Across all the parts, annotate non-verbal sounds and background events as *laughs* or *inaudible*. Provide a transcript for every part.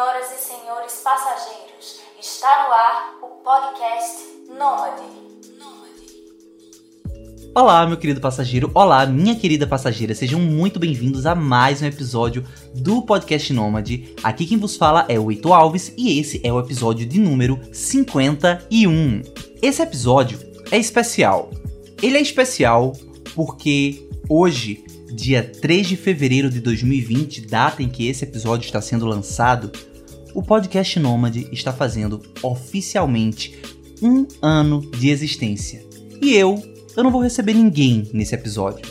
Senhoras e senhores passageiros, está no ar o podcast Nômade. Olá, meu querido passageiro. Olá, minha querida passageira. Sejam muito bem-vindos a mais um episódio do podcast Nômade. Aqui quem vos fala é o Eito Alves e esse é o episódio de número 51. Esse episódio é especial. Ele é especial porque hoje, dia 3 de fevereiro de 2020, data em que esse episódio está sendo lançado, o podcast Nômade está fazendo oficialmente um ano de existência. E eu, eu não vou receber ninguém nesse episódio.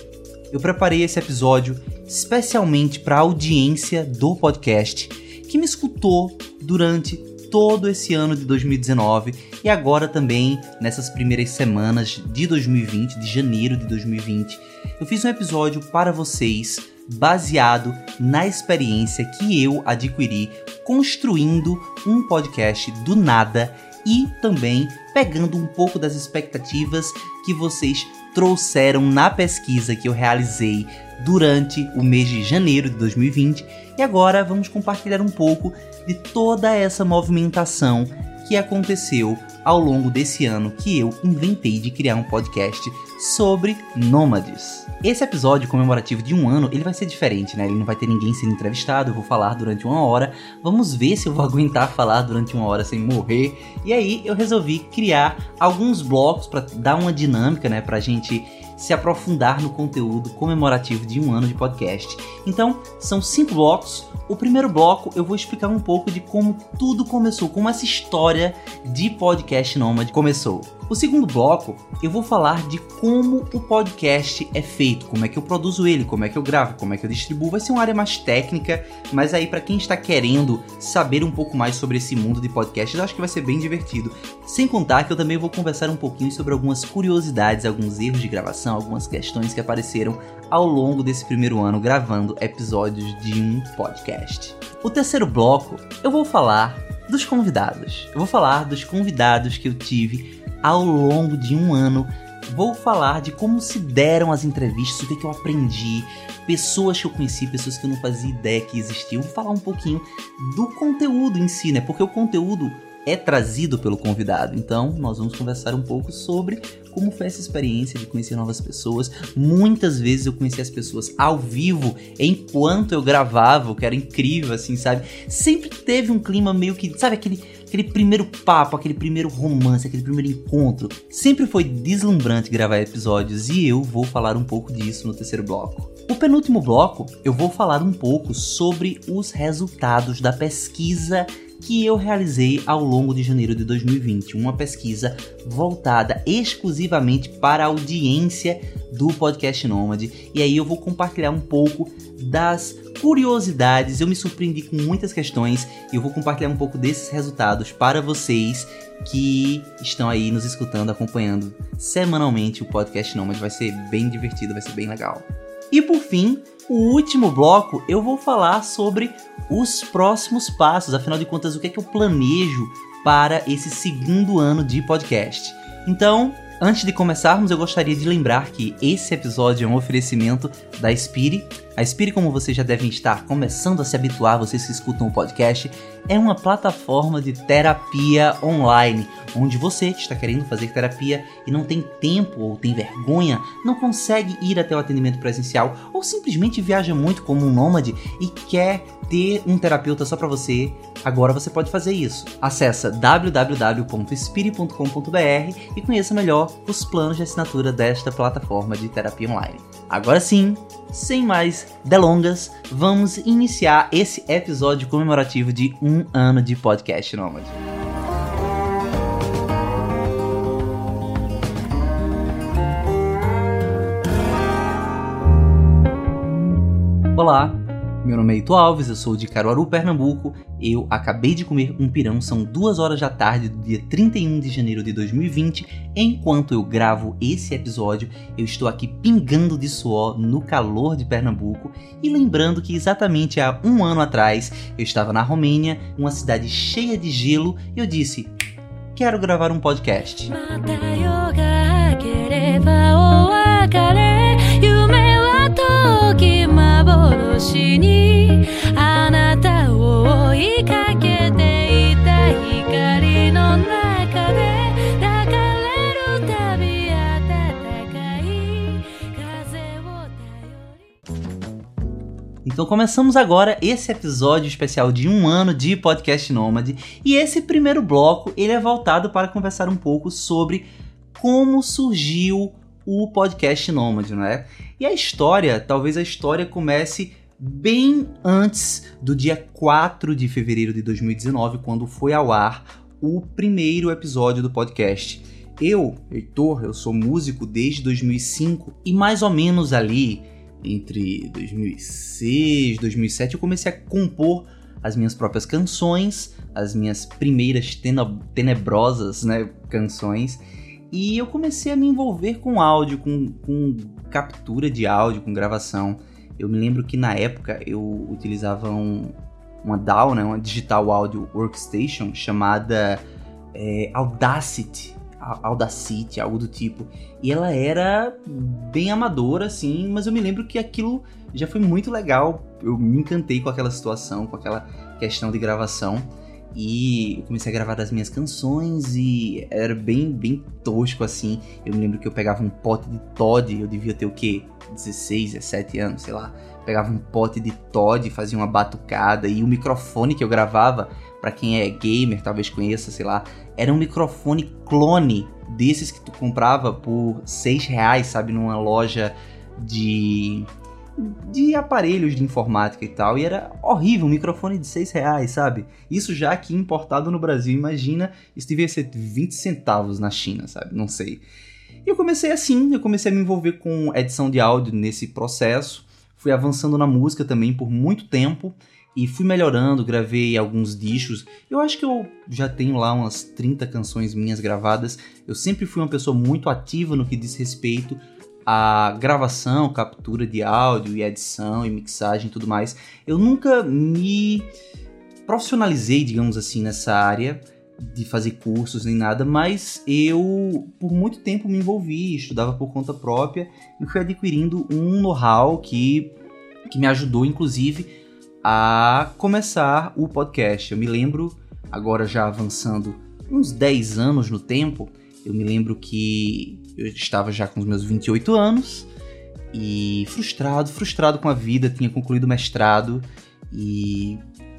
Eu preparei esse episódio especialmente para a audiência do podcast que me escutou durante todo esse ano de 2019 e agora também nessas primeiras semanas de 2020, de janeiro de 2020. Eu fiz um episódio para vocês baseado na experiência que eu adquiri construindo um podcast do nada e também pegando um pouco das expectativas que vocês trouxeram na pesquisa que eu realizei durante o mês de janeiro de 2020 e agora vamos compartilhar um pouco de toda essa movimentação que aconteceu ao longo desse ano que eu inventei de criar um podcast sobre nômades. Esse episódio comemorativo de um ano, ele vai ser diferente, né? Ele não vai ter ninguém sendo entrevistado, eu vou falar durante uma hora. Vamos ver se eu vou *laughs* aguentar falar durante uma hora sem morrer. E aí eu resolvi criar alguns blocos para dar uma dinâmica, né, pra gente se aprofundar no conteúdo comemorativo de um ano de podcast. Então, são cinco blocos. O primeiro bloco eu vou explicar um pouco de como tudo começou, como essa história de podcast nômade começou. O segundo bloco, eu vou falar de como o podcast é feito, como é que eu produzo ele, como é que eu gravo, como é que eu distribuo. Vai ser uma área mais técnica, mas aí para quem está querendo saber um pouco mais sobre esse mundo de podcast, eu acho que vai ser bem divertido. Sem contar que eu também vou conversar um pouquinho sobre algumas curiosidades, alguns erros de gravação, algumas questões que apareceram ao longo desse primeiro ano gravando episódios de um podcast. O terceiro bloco, eu vou falar dos convidados. Eu vou falar dos convidados que eu tive ao longo de um ano. Vou falar de como se deram as entrevistas, o que, que eu aprendi, pessoas que eu conheci, pessoas que eu não fazia ideia que existiam. Vou falar um pouquinho do conteúdo em si, né? Porque o conteúdo é trazido pelo convidado. Então, nós vamos conversar um pouco sobre como foi essa experiência de conhecer novas pessoas. Muitas vezes eu conheci as pessoas ao vivo enquanto eu gravava, o que era incrível, assim, sabe? Sempre teve um clima meio que, sabe, aquele, aquele primeiro papo, aquele primeiro romance, aquele primeiro encontro. Sempre foi deslumbrante gravar episódios e eu vou falar um pouco disso no terceiro bloco. O penúltimo bloco, eu vou falar um pouco sobre os resultados da pesquisa que eu realizei ao longo de janeiro de 2020, uma pesquisa voltada exclusivamente para a audiência do podcast Nômade. E aí eu vou compartilhar um pouco das curiosidades, eu me surpreendi com muitas questões e eu vou compartilhar um pouco desses resultados para vocês que estão aí nos escutando, acompanhando semanalmente o podcast Nômade. Vai ser bem divertido, vai ser bem legal. E por fim, o último bloco eu vou falar sobre os próximos passos, afinal de contas, o que é que eu planejo para esse segundo ano de podcast. Então, antes de começarmos, eu gostaria de lembrar que esse episódio é um oferecimento da Spire. A Spire, como vocês já devem estar começando a se habituar, vocês que escutam o podcast, é uma plataforma de terapia online, onde você que está querendo fazer terapia e não tem tempo ou tem vergonha, não consegue ir até o atendimento presencial ou simplesmente viaja muito como um nômade e quer ter um terapeuta só para você, agora você pode fazer isso. Acesse www.spire.com.br e conheça melhor os planos de assinatura desta plataforma de terapia online. Agora sim, sem mais delongas, vamos iniciar esse episódio comemorativo de um ano de podcast Nômade. Olá, meu nome é Ito Alves, eu sou de Caruaru, Pernambuco. Eu acabei de comer um pirão, são duas horas da tarde do dia 31 de janeiro de 2020. Enquanto eu gravo esse episódio, eu estou aqui pingando de suor no calor de Pernambuco. E lembrando que exatamente há um ano atrás eu estava na Romênia, uma cidade cheia de gelo, e eu disse: quero gravar um podcast. 幻 Então começamos agora esse episódio especial de um ano de Podcast Nômade e esse primeiro bloco ele é voltado para conversar um pouco sobre como surgiu o Podcast Nômade, não é? E a história, talvez a história comece bem antes do dia 4 de fevereiro de 2019, quando foi ao ar o primeiro episódio do podcast. Eu, Heitor, eu sou músico desde 2005 e mais ou menos ali entre 2006 e 2007 eu comecei a compor as minhas próprias canções, as minhas primeiras tenebrosas né, canções. E eu comecei a me envolver com áudio, com, com captura de áudio, com gravação. Eu me lembro que na época eu utilizava um, uma DAW, né, uma Digital Audio Workstation chamada é, Audacity. Audacity, algo do tipo. E ela era bem amadora, assim, mas eu me lembro que aquilo já foi muito legal. Eu me encantei com aquela situação, com aquela questão de gravação. E eu comecei a gravar as minhas canções e era bem, bem tosco assim. Eu me lembro que eu pegava um pote de Todd, eu devia ter o quê? 16, 17 anos, sei lá. Pegava um pote de Todd, fazia uma batucada e o microfone que eu gravava para quem é gamer, talvez conheça, sei lá, era um microfone clone desses que tu comprava por 6 reais, sabe, numa loja de de aparelhos de informática e tal, e era horrível, um microfone de 6 reais, sabe? Isso já aqui importado no Brasil, imagina, isso devia ser 20 centavos na China, sabe? Não sei. E eu comecei assim, eu comecei a me envolver com edição de áudio nesse processo, fui avançando na música também por muito tempo, e fui melhorando, gravei alguns discos. Eu acho que eu já tenho lá umas 30 canções minhas gravadas. Eu sempre fui uma pessoa muito ativa no que diz respeito à gravação, captura de áudio e edição e mixagem e tudo mais. Eu nunca me profissionalizei, digamos assim, nessa área de fazer cursos nem nada, mas eu por muito tempo me envolvi, estudava por conta própria e fui adquirindo um know-how que, que me ajudou, inclusive, a começar o podcast. Eu me lembro, agora já avançando uns 10 anos no tempo, eu me lembro que eu estava já com os meus 28 anos e frustrado, frustrado com a vida, tinha concluído o mestrado e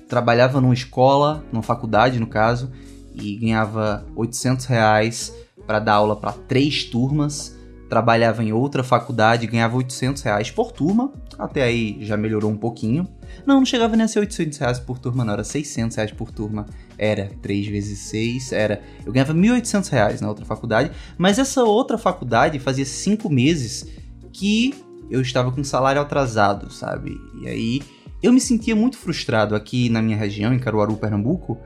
trabalhava numa escola, numa faculdade no caso, e ganhava 800 reais para dar aula para três turmas trabalhava em outra faculdade, ganhava 800 reais por turma, até aí já melhorou um pouquinho. Não, não chegava nem a ser 800 reais por turma, não, era 600 reais por turma. Era 3 vezes 6, era... Eu ganhava 1.800 reais na outra faculdade, mas essa outra faculdade fazia 5 meses que eu estava com salário atrasado, sabe? E aí eu me sentia muito frustrado aqui na minha região, em Caruaru, Pernambuco.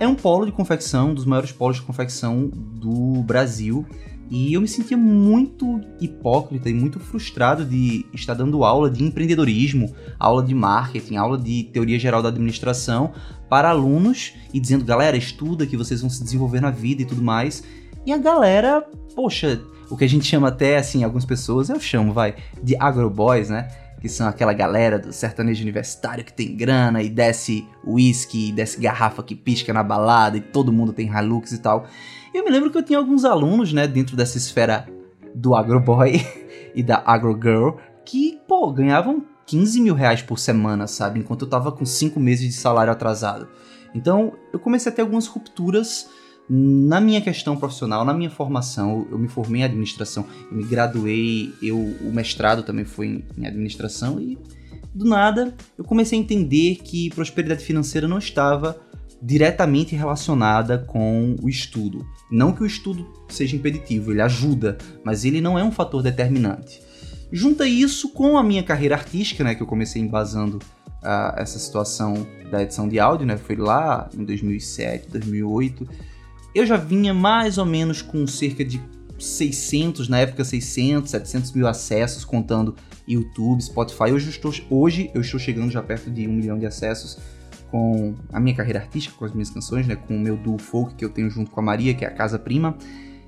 É um polo de confecção, um dos maiores polos de confecção do Brasil. E eu me sentia muito hipócrita e muito frustrado de estar dando aula de empreendedorismo, aula de marketing, aula de teoria geral da administração para alunos e dizendo, galera, estuda que vocês vão se desenvolver na vida e tudo mais. E a galera, poxa, o que a gente chama até, assim, algumas pessoas, eu chamo, vai, de agroboys, né? Que são aquela galera do sertanejo universitário que tem grana e desce uísque, desce garrafa que pisca na balada e todo mundo tem Hilux e tal. Eu me lembro que eu tinha alguns alunos, né, dentro dessa esfera do agroboy *laughs* e da agrogirl, que, pô, ganhavam 15 mil reais por semana, sabe? Enquanto eu tava com 5 meses de salário atrasado. Então, eu comecei a ter algumas rupturas na minha questão profissional, na minha formação. Eu me formei em administração, eu me graduei, eu, o mestrado também foi em administração e do nada eu comecei a entender que prosperidade financeira não estava diretamente relacionada com o estudo. Não que o estudo seja impeditivo, ele ajuda, mas ele não é um fator determinante. Junta isso com a minha carreira artística, né, que eu comecei embasando uh, essa situação da edição de áudio, né, foi lá em 2007, 2008. Eu já vinha mais ou menos com cerca de 600, na época 600, 700 mil acessos, contando YouTube, Spotify. Hoje eu estou, hoje eu estou chegando já perto de um milhão de acessos com a minha carreira artística, com as minhas canções, né? Com o meu duo folk que eu tenho junto com a Maria, que é a Casa Prima.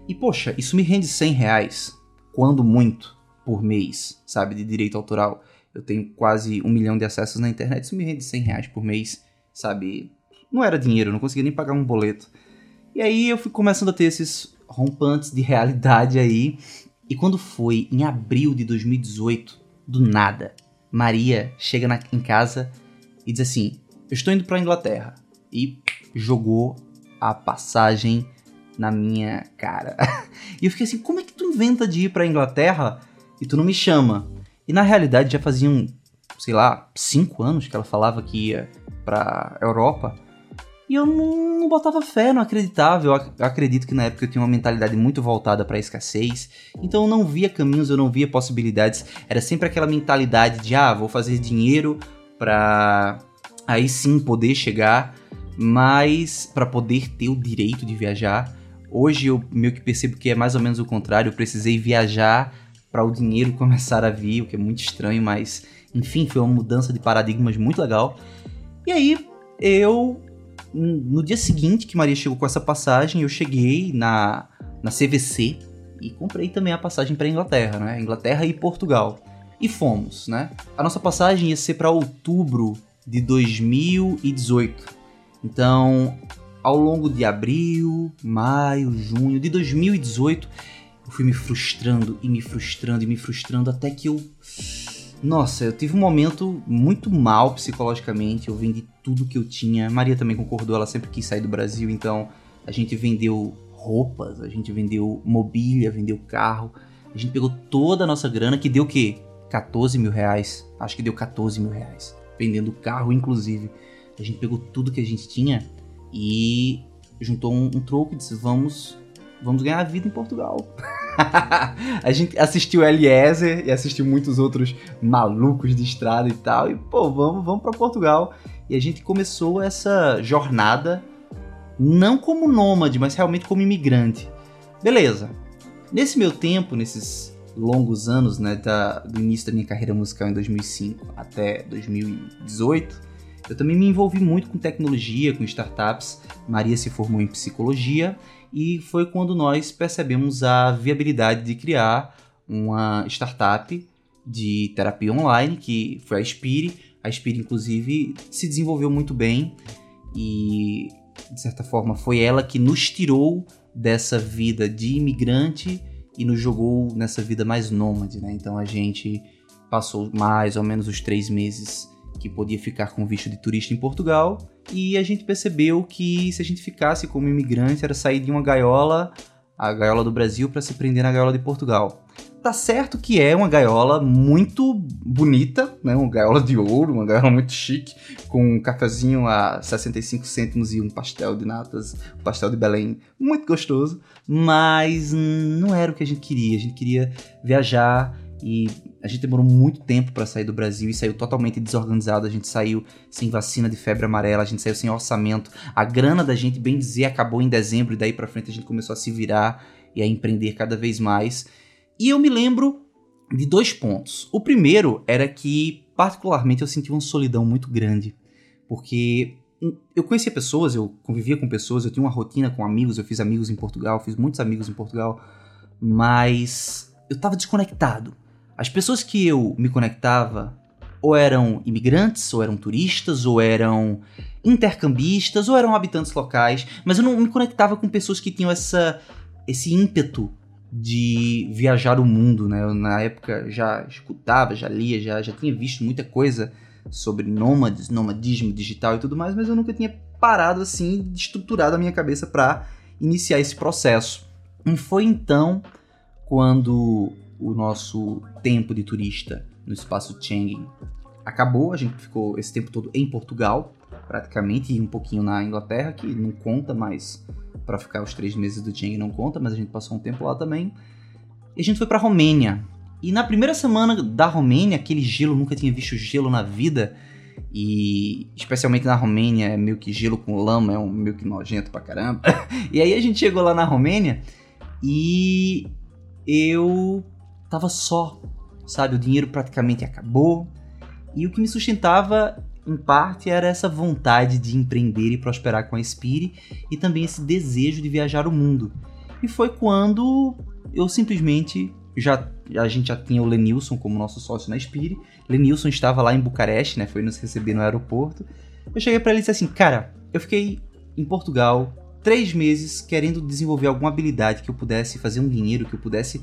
E, poxa, isso me rende 100 reais, quando muito, por mês, sabe? De direito autoral. Eu tenho quase um milhão de acessos na internet, isso me rende 100 reais por mês, sabe? Não era dinheiro, não conseguia nem pagar um boleto. E aí eu fui começando a ter esses rompantes de realidade aí. E quando foi em abril de 2018, do nada, Maria chega na, em casa e diz assim: estou indo para Inglaterra. E jogou a passagem na minha cara. *laughs* e eu fiquei assim: Como é que tu inventa de ir para Inglaterra e tu não me chama? E na realidade já faziam, sei lá, cinco anos que ela falava que ia pra Europa. E eu não, não botava fé, não acreditava. Eu, ac eu acredito que na época eu tinha uma mentalidade muito voltada para a escassez. Então eu não via caminhos, eu não via possibilidades. Era sempre aquela mentalidade de, ah, vou fazer dinheiro para aí sim poder chegar, mas para poder ter o direito de viajar. Hoje eu meio que percebo que é mais ou menos o contrário. Eu precisei viajar para o dinheiro *laughs* começar a vir, o que é muito estranho, mas enfim, foi uma mudança de paradigmas muito legal. E aí eu no dia seguinte que Maria chegou com essa passagem, eu cheguei na, na CVC e comprei também a passagem para Inglaterra, né? Inglaterra e Portugal. E fomos, né? A nossa passagem ia ser para outubro de 2018. Então, ao longo de abril, maio, junho de 2018, eu fui me frustrando e me frustrando e me frustrando até que eu nossa, eu tive um momento muito mal psicologicamente. Eu vendi tudo que eu tinha. Maria também concordou, ela sempre quis sair do Brasil, então a gente vendeu roupas, a gente vendeu mobília, vendeu carro. A gente pegou toda a nossa grana, que deu o quê? 14 mil reais. Acho que deu 14 mil reais. Vendendo carro, inclusive. A gente pegou tudo que a gente tinha e juntou um, um troco e disse: vamos, vamos ganhar a vida em Portugal. *laughs* a gente assistiu Eliezer e assistiu muitos outros malucos de estrada e tal. E, pô, vamos, vamos para Portugal. E a gente começou essa jornada, não como nômade, mas realmente como imigrante. Beleza. Nesse meu tempo, nesses longos anos, né, da, do início da minha carreira musical em 2005 até 2018, eu também me envolvi muito com tecnologia, com startups. Maria se formou em psicologia e foi quando nós percebemos a viabilidade de criar uma startup de terapia online, que foi a Spire. A Spire, inclusive, se desenvolveu muito bem e, de certa forma, foi ela que nos tirou dessa vida de imigrante e nos jogou nessa vida mais nômade, né? Então a gente passou mais ou menos os três meses que podia ficar com visto de turista em Portugal e a gente percebeu que se a gente ficasse como imigrante era sair de uma gaiola, a gaiola do Brasil, para se prender na gaiola de Portugal. Tá certo que é uma gaiola muito bonita, né? Uma gaiola de ouro, uma gaiola muito chique, com um cafezinho a 65 cêntimos e um pastel de natas, um pastel de Belém muito gostoso, mas não era o que a gente queria. A gente queria viajar e a gente demorou muito tempo para sair do Brasil e saiu totalmente desorganizado. A gente saiu sem vacina de febre amarela, a gente saiu sem orçamento. A grana da gente, bem dizer, acabou em dezembro e daí para frente a gente começou a se virar e a empreender cada vez mais. E eu me lembro de dois pontos. O primeiro era que, particularmente, eu sentia uma solidão muito grande, porque eu conhecia pessoas, eu convivia com pessoas, eu tinha uma rotina com amigos, eu fiz amigos em Portugal, fiz muitos amigos em Portugal, mas eu estava desconectado. As pessoas que eu me conectava ou eram imigrantes, ou eram turistas, ou eram intercambistas, ou eram habitantes locais, mas eu não me conectava com pessoas que tinham essa, esse ímpeto de viajar o mundo, né? Eu, na época já escutava, já lia, já, já tinha visto muita coisa sobre nômades, nomadismo digital e tudo mais, mas eu nunca tinha parado assim, estruturado a minha cabeça para iniciar esse processo. E foi então quando o nosso tempo de turista no espaço Schengen acabou, a gente ficou esse tempo todo em Portugal, praticamente, e um pouquinho na Inglaterra, que não conta mais para ficar os três meses do Schengen, não conta, mas a gente passou um tempo lá também. E a gente foi para Romênia. E na primeira semana da Romênia, aquele gelo, nunca tinha visto gelo na vida, e especialmente na Romênia, é meio que gelo com lama, é um meio que nojento pra caramba. *laughs* e aí a gente chegou lá na Romênia e eu tava só, sabe? O dinheiro praticamente acabou. E o que me sustentava, em parte, era essa vontade de empreender e prosperar com a Spire e também esse desejo de viajar o mundo. E foi quando eu simplesmente já a gente já tinha o Lenilson como nosso sócio na Spire. Lenilson estava lá em Bucareste, né? Foi nos receber no aeroporto. Eu cheguei para ele e disse assim, cara, eu fiquei em Portugal três meses querendo desenvolver alguma habilidade que eu pudesse fazer um dinheiro, que eu pudesse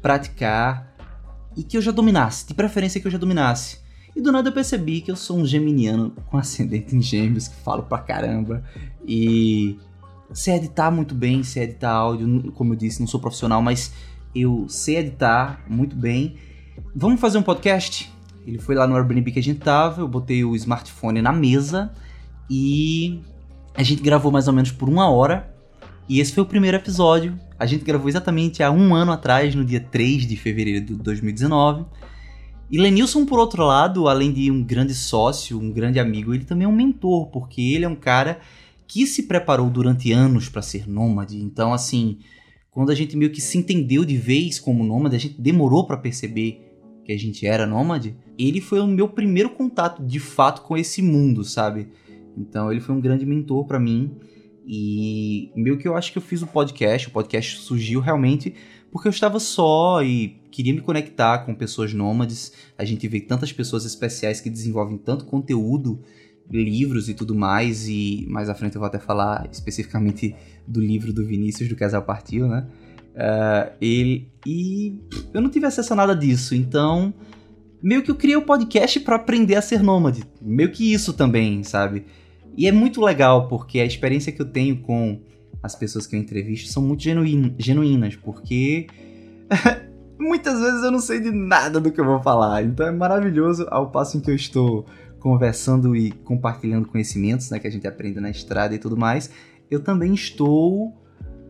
praticar e que eu já dominasse, de preferência que eu já dominasse. E do nada eu percebi que eu sou um geminiano com ascendente em gêmeos, que falo pra caramba. E sei editar muito bem, sei editar áudio, como eu disse, não sou profissional, mas eu sei editar muito bem. Vamos fazer um podcast? Ele foi lá no Airbnb que a gente tava, eu botei o smartphone na mesa e a gente gravou mais ou menos por uma hora. E esse foi o primeiro episódio. A gente gravou exatamente há um ano atrás, no dia 3 de fevereiro de 2019. E Lenilson, por outro lado, além de um grande sócio, um grande amigo, ele também é um mentor, porque ele é um cara que se preparou durante anos para ser nômade. Então, assim, quando a gente meio que se entendeu de vez como nômade, a gente demorou para perceber que a gente era nômade. Ele foi o meu primeiro contato de fato com esse mundo, sabe? Então, ele foi um grande mentor para mim. E meio que eu acho que eu fiz o podcast, o podcast surgiu realmente porque eu estava só e queria me conectar com pessoas nômades. A gente vê tantas pessoas especiais que desenvolvem tanto conteúdo, livros e tudo mais, e mais à frente eu vou até falar especificamente do livro do Vinícius, do Casal Partiu, né? Uh, ele, e eu não tive acesso a nada disso, então meio que eu criei o um podcast para aprender a ser nômade. Meio que isso também, sabe? E é muito legal, porque a experiência que eu tenho com as pessoas que eu entrevisto são muito genuín genuínas, porque *laughs* muitas vezes eu não sei de nada do que eu vou falar. Então é maravilhoso ao passo em que eu estou conversando e compartilhando conhecimentos, né, que a gente aprende na estrada e tudo mais, eu também estou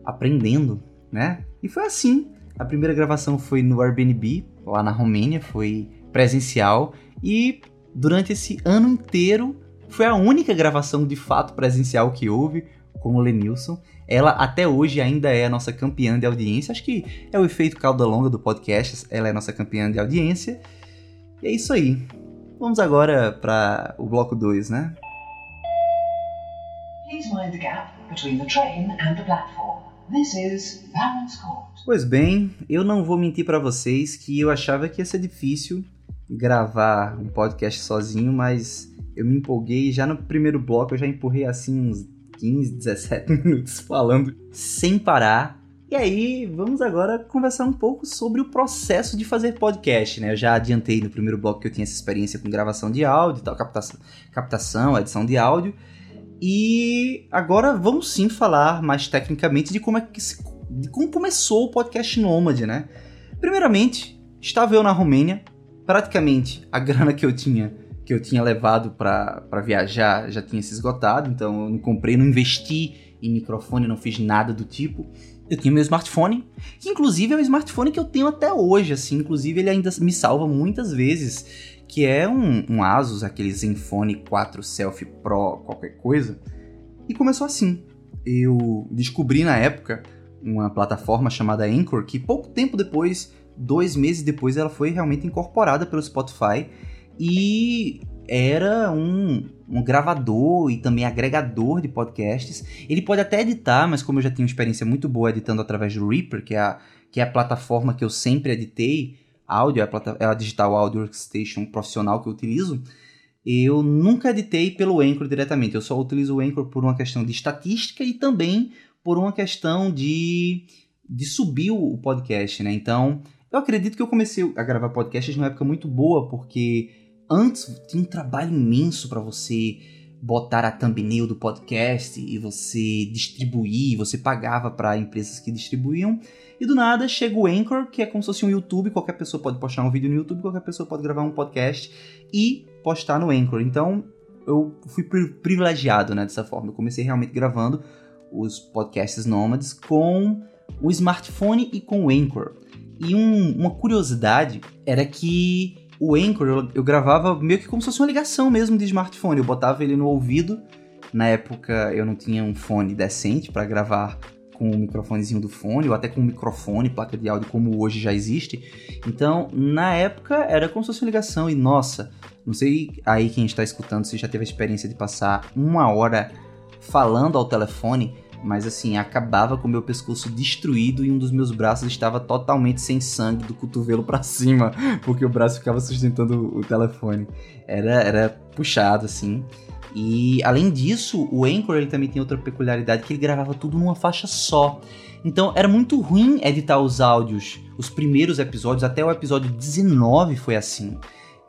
aprendendo, né? E foi assim. A primeira gravação foi no Airbnb, lá na Romênia, foi presencial e durante esse ano inteiro foi a única gravação de fato presencial que houve com o Lenilson. Ela até hoje ainda é a nossa campeã de audiência. Acho que é o efeito cauda longa do podcast. Ela é a nossa campeã de audiência. E é isso aí. Vamos agora para o bloco 2, né? Pois bem, eu não vou mentir para vocês que eu achava que ia ser difícil gravar um podcast sozinho, mas eu me empolguei já no primeiro bloco eu já empurrei assim uns 15, 17 *laughs* minutos falando sem parar. E aí, vamos agora conversar um pouco sobre o processo de fazer podcast, né? Eu já adiantei no primeiro bloco que eu tinha essa experiência com gravação de áudio tal, captação, captação edição de áudio. E agora vamos sim falar mais tecnicamente de como é que se, de como começou o podcast Nômade, né? Primeiramente, estava eu na Romênia, praticamente a grana que eu tinha que eu tinha levado para viajar já tinha se esgotado, então eu não comprei, não investi em microfone, não fiz nada do tipo. Eu tinha meu smartphone, que inclusive é um smartphone que eu tenho até hoje, assim, inclusive ele ainda me salva muitas vezes, que é um, um Asus, aquele Zenfone 4 Selfie Pro, qualquer coisa. E começou assim. Eu descobri na época uma plataforma chamada Anchor, que pouco tempo depois, dois meses depois, ela foi realmente incorporada pelo Spotify e era um, um gravador e também agregador de podcasts. Ele pode até editar, mas como eu já tenho experiência muito boa editando através do Reaper, que é a, que é a plataforma que eu sempre editei, áudio, é a, é a Digital Audio Workstation profissional que eu utilizo, eu nunca editei pelo Anchor diretamente. Eu só utilizo o Anchor por uma questão de estatística e também por uma questão de, de subir o podcast, né? Então, eu acredito que eu comecei a gravar podcasts numa época muito boa, porque antes tinha um trabalho imenso para você botar a thumbnail do podcast e você distribuir, você pagava para empresas que distribuíam. E do nada chega o Anchor, que é como se fosse um YouTube, qualquer pessoa pode postar um vídeo no YouTube, qualquer pessoa pode gravar um podcast e postar no Anchor. Então, eu fui privilegiado, né, dessa forma. Eu comecei realmente gravando os podcasts nômades com o smartphone e com o Anchor. E um, uma curiosidade era que o Anchor eu, eu, gravava meio que como se fosse uma ligação mesmo de smartphone. Eu botava ele no ouvido. Na época eu não tinha um fone decente para gravar com o microfonezinho do fone, ou até com um microfone, placa de áudio como hoje já existe. Então, na época era como se fosse uma ligação e nossa, não sei aí quem está escutando se já teve a experiência de passar uma hora falando ao telefone mas assim, acabava com o meu pescoço destruído e um dos meus braços estava totalmente sem sangue do cotovelo para *laughs* cima, porque o braço ficava sustentando o telefone. Era, era puxado assim. E além disso, o Anchor ele também tem outra peculiaridade que ele gravava tudo numa faixa só. Então era muito ruim editar os áudios, os primeiros episódios, até o episódio 19 foi assim.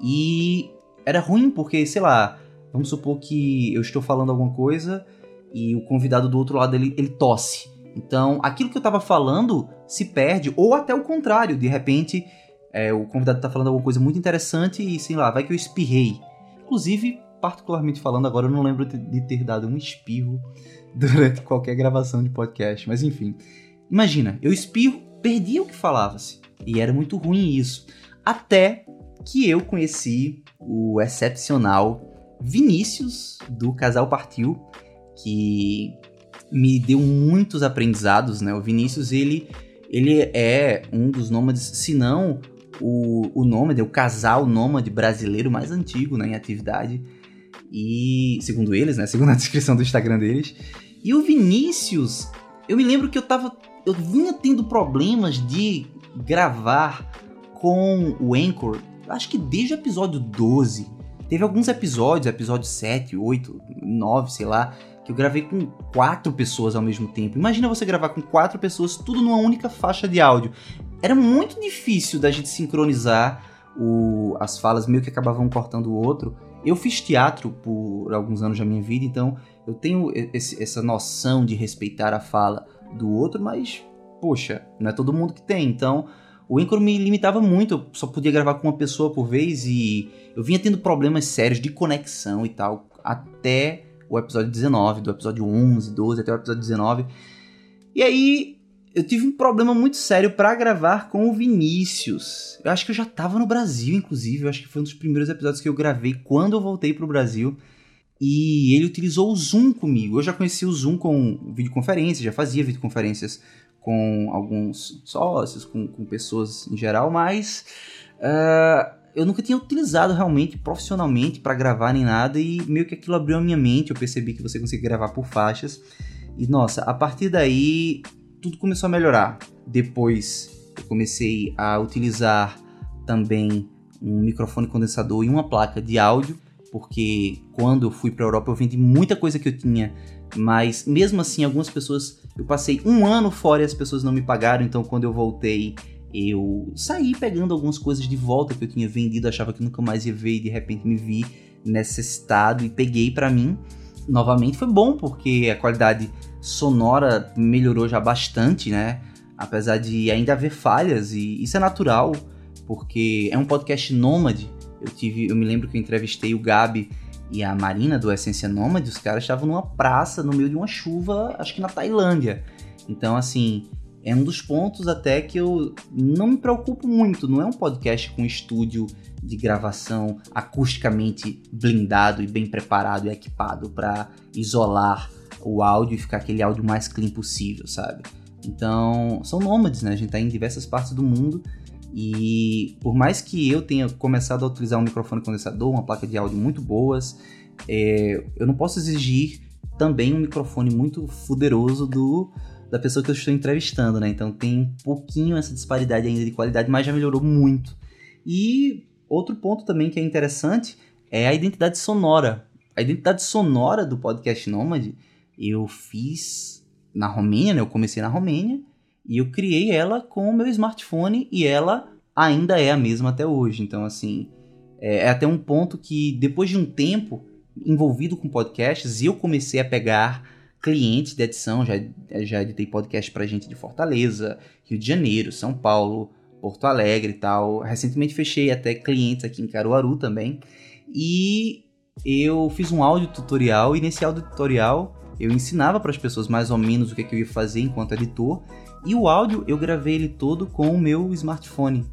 E era ruim porque, sei lá, vamos supor que eu estou falando alguma coisa e o convidado do outro lado ele, ele tosse. Então, aquilo que eu tava falando se perde, ou até o contrário, de repente é, o convidado tá falando alguma coisa muito interessante e, sei lá, vai que eu espirrei. Inclusive, particularmente falando, agora eu não lembro de ter dado um espirro *laughs* durante qualquer gravação de podcast, mas enfim. Imagina, eu espirro, perdia o que falava-se. E era muito ruim isso. Até que eu conheci o excepcional Vinícius do Casal Partiu, que me deu muitos aprendizados, né? O Vinícius, ele, ele é um dos nômades, se não o, o nômade, o casal nômade brasileiro mais antigo né, em atividade. E, segundo eles, né? Segundo a *laughs* descrição do Instagram deles. E o Vinícius, eu me lembro que eu tava. Eu vinha tendo problemas de gravar com o Anchor, acho que desde o episódio 12. Teve alguns episódios, episódio 7, 8, 9, sei lá, que eu gravei com quatro pessoas ao mesmo tempo. Imagina você gravar com quatro pessoas, tudo numa única faixa de áudio. Era muito difícil da gente sincronizar o, as falas, meio que acabavam cortando o outro. Eu fiz teatro por alguns anos da minha vida, então eu tenho esse, essa noção de respeitar a fala do outro, mas, poxa, não é todo mundo que tem. Então, o Anchor me limitava muito, eu só podia gravar com uma pessoa por vez e eu vinha tendo problemas sérios de conexão e tal, até o episódio 19, do episódio 11, 12 até o episódio 19. E aí eu tive um problema muito sério para gravar com o Vinícius. Eu acho que eu já tava no Brasil, inclusive, eu acho que foi um dos primeiros episódios que eu gravei quando eu voltei pro Brasil. E ele utilizou o Zoom comigo. Eu já conhecia o Zoom com videoconferência, já fazia videoconferências com alguns sócios, com, com pessoas em geral, mas uh, eu nunca tinha utilizado realmente profissionalmente para gravar nem nada e meio que aquilo abriu a minha mente. Eu percebi que você consegue gravar por faixas e nossa, a partir daí tudo começou a melhorar. Depois eu comecei a utilizar também um microfone condensador e uma placa de áudio, porque quando eu fui para a Europa eu vendi muita coisa que eu tinha, mas mesmo assim algumas pessoas eu passei um ano fora e as pessoas não me pagaram, então quando eu voltei eu saí pegando algumas coisas de volta que eu tinha vendido, achava que nunca mais ia ver e de repente me vi nesse estado e peguei para mim. Novamente foi bom porque a qualidade sonora melhorou já bastante, né? Apesar de ainda haver falhas e isso é natural, porque é um podcast nômade. Eu tive, eu me lembro que eu entrevistei o Gabi e a Marina do Essência Nômade, os caras estavam numa praça no meio de uma chuva, acho que na Tailândia. Então, assim, é um dos pontos até que eu não me preocupo muito. Não é um podcast com estúdio de gravação acusticamente blindado e bem preparado e equipado para isolar o áudio e ficar aquele áudio mais clean possível, sabe? Então, são nômades, né? A gente tá em diversas partes do mundo e por mais que eu tenha começado a utilizar um microfone condensador, uma placa de áudio muito boas, é, eu não posso exigir também um microfone muito poderoso do da pessoa que eu estou entrevistando, né? Então tem um pouquinho essa disparidade ainda de qualidade, mas já melhorou muito. E outro ponto também que é interessante é a identidade sonora. A identidade sonora do podcast Nomad eu fiz na Romênia, né? Eu comecei na Romênia e eu criei ela com o meu smartphone e ela ainda é a mesma até hoje. Então, assim, é, é até um ponto que depois de um tempo envolvido com podcasts, eu comecei a pegar clientes de edição, já, já editei podcast pra gente de Fortaleza, Rio de Janeiro, São Paulo, Porto Alegre e tal. Recentemente fechei até clientes aqui em Caruaru também. E eu fiz um áudio tutorial e nesse áudio tutorial eu ensinava para as pessoas mais ou menos o que, é que eu ia fazer enquanto editor. E o áudio eu gravei ele todo com o meu smartphone.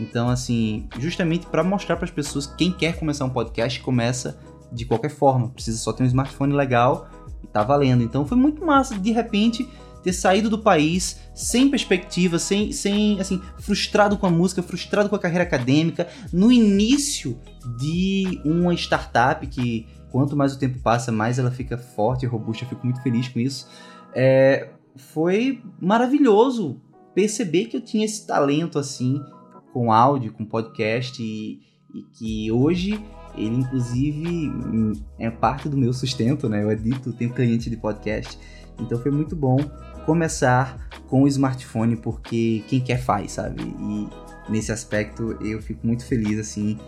Então, assim, justamente para mostrar para as pessoas quem quer começar um podcast começa de qualquer forma, precisa só ter um smartphone legal e tá valendo. Então foi muito massa de repente ter saído do país sem perspectiva, sem, sem assim, frustrado com a música, frustrado com a carreira acadêmica, no início de uma startup que quanto mais o tempo passa, mais ela fica forte e robusta. Eu fico muito feliz com isso. É, foi maravilhoso perceber que eu tinha esse talento assim com áudio, com podcast e, e que hoje ele, inclusive, é parte do meu sustento, né? Eu edito, tenho cliente de podcast. Então foi muito bom começar com o smartphone, porque quem quer faz, sabe? E nesse aspecto eu fico muito feliz, assim,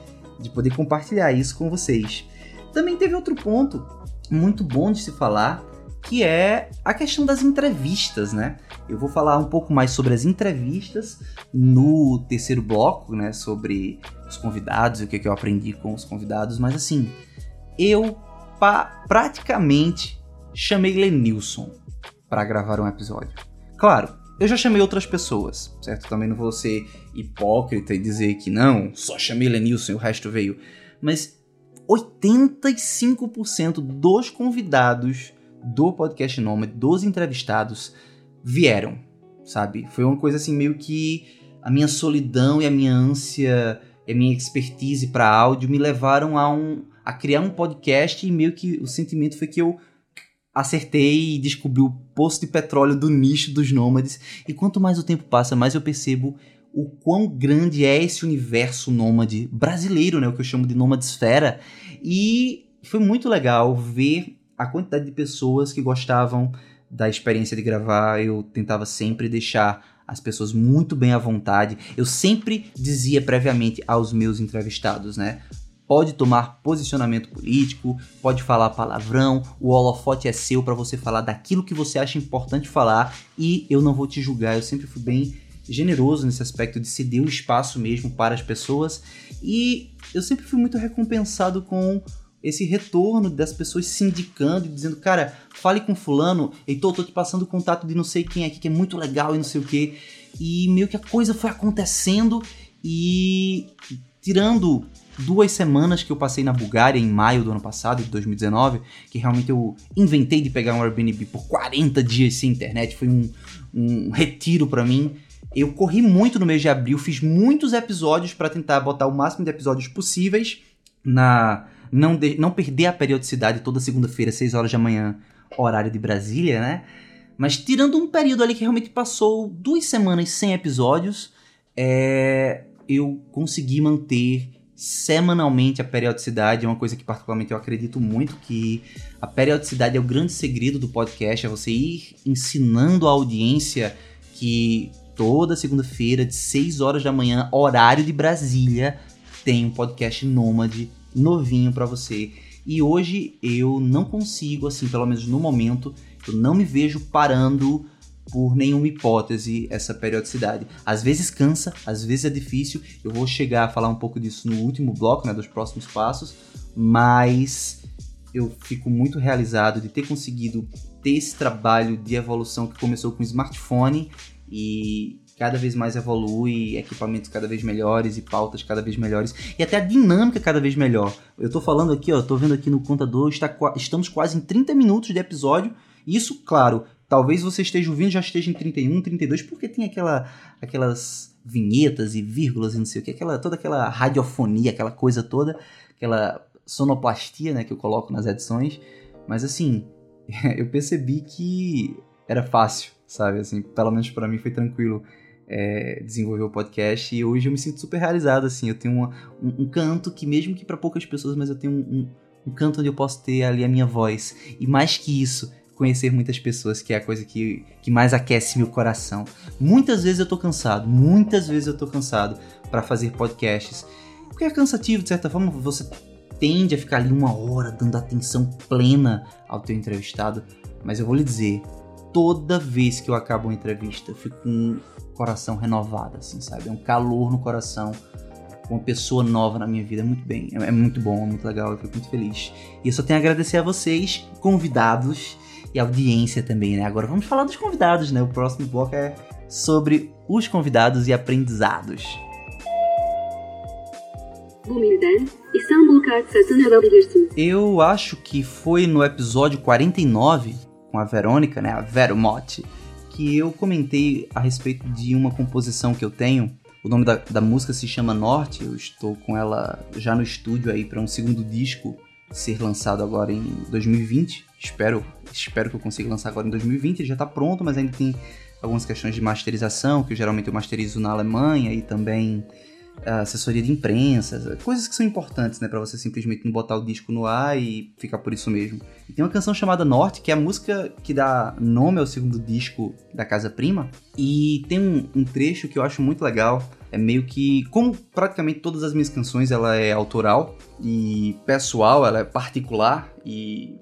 de poder compartilhar isso com vocês. Também teve outro ponto muito bom de se falar, que é a questão das entrevistas, né? Eu vou falar um pouco mais sobre as entrevistas no terceiro bloco, né? Sobre os convidados e o que, que eu aprendi com os convidados, mas assim, eu praticamente chamei Lenilson para gravar um episódio. Claro, eu já chamei outras pessoas, certo? Também não vou ser hipócrita e dizer que não, só chamei Lenilson e o resto veio. Mas 85% dos convidados do podcast Nômade, dos entrevistados, vieram, sabe? Foi uma coisa assim meio que a minha solidão e a minha ânsia e a minha expertise para áudio me levaram a um a criar um podcast e meio que o sentimento foi que eu acertei e descobri o poço de petróleo do nicho dos nômades. E quanto mais o tempo passa, mais eu percebo o quão grande é esse universo nômade brasileiro, né? O que eu chamo de nômadesfera. E foi muito legal ver a quantidade de pessoas que gostavam da experiência de gravar. Eu tentava sempre deixar as pessoas muito bem à vontade. Eu sempre dizia previamente aos meus entrevistados, né? Pode tomar posicionamento político, pode falar palavrão, o holofote é seu para você falar daquilo que você acha importante falar e eu não vou te julgar. Eu sempre fui bem generoso nesse aspecto de ceder o espaço mesmo para as pessoas e eu sempre fui muito recompensado com esse retorno das pessoas se indicando e dizendo, cara, fale com fulano, Heitor, tô te passando o contato de não sei quem aqui, que é muito legal e não sei o que. E meio que a coisa foi acontecendo e tirando duas semanas que eu passei na Bulgária em maio do ano passado, de 2019, que realmente eu inventei de pegar um Airbnb por 40 dias sem internet, foi um, um retiro para mim. Eu corri muito no mês de abril, fiz muitos episódios para tentar botar o máximo de episódios possíveis na não, de, não perder a periodicidade toda segunda-feira, 6 horas da manhã, horário de Brasília, né? Mas tirando um período ali que realmente passou duas semanas sem episódios, é, eu consegui manter semanalmente a periodicidade. É uma coisa que particularmente eu acredito muito que a periodicidade é o grande segredo do podcast, é você ir ensinando a audiência que toda segunda-feira, de 6 horas da manhã, horário de Brasília, tem um podcast nômade novinho para você. E hoje eu não consigo, assim, pelo menos no momento, eu não me vejo parando por nenhuma hipótese essa periodicidade. Às vezes cansa, às vezes é difícil. Eu vou chegar a falar um pouco disso no último bloco, né, dos próximos passos, mas eu fico muito realizado de ter conseguido ter esse trabalho de evolução que começou com o smartphone e cada vez mais evolui, equipamentos cada vez melhores e pautas cada vez melhores e até a dinâmica cada vez melhor. Eu tô falando aqui, ó, tô vendo aqui no contador, está, estamos quase em 30 minutos de episódio. Isso, claro, talvez você esteja ouvindo já esteja em 31, 32, porque tem aquela aquelas vinhetas e vírgulas e não sei o que, aquela toda aquela radiofonia, aquela coisa toda, aquela sonoplastia, né, que eu coloco nas edições. Mas assim, *laughs* eu percebi que era fácil, sabe? Assim, pelo menos para mim foi tranquilo é, desenvolver o podcast. E hoje eu me sinto super realizado, assim, eu tenho uma, um, um, canto que mesmo que para poucas pessoas, mas eu tenho um, um, um, canto onde eu posso ter ali a minha voz. E mais que isso, conhecer muitas pessoas, que é a coisa que, que mais aquece meu coração. Muitas vezes eu tô cansado, muitas vezes eu tô cansado para fazer podcasts, porque é cansativo, de certa forma, você tende a ficar ali uma hora dando atenção plena ao teu entrevistado, mas eu vou lhe dizer, toda vez que eu acabo uma entrevista, eu fico com coração renovado, assim, sabe? É um calor no coração, uma pessoa nova na minha vida. É muito bem, é, é muito bom, é muito legal, eu fico muito feliz. E eu só tenho a agradecer a vocês, convidados e audiência também, né? Agora vamos falar dos convidados, né? O próximo bloco é sobre os convidados e aprendizados. Eu acho que foi no episódio 49 com a Verônica, né? A Vero Motti que eu comentei a respeito de uma composição que eu tenho. O nome da, da música se chama Norte. Eu estou com ela já no estúdio aí para um segundo disco ser lançado agora em 2020. Espero, espero que eu consiga lançar agora em 2020. Ele já está pronto, mas ainda tem algumas questões de masterização, que eu, geralmente eu masterizo na Alemanha e também assessoria de imprensa, coisas que são importantes, né, para você simplesmente não botar o disco no ar e ficar por isso mesmo. E tem uma canção chamada Norte, que é a música que dá nome ao segundo disco da Casa Prima, e tem um, um trecho que eu acho muito legal, é meio que, como praticamente todas as minhas canções, ela é autoral e pessoal, ela é particular e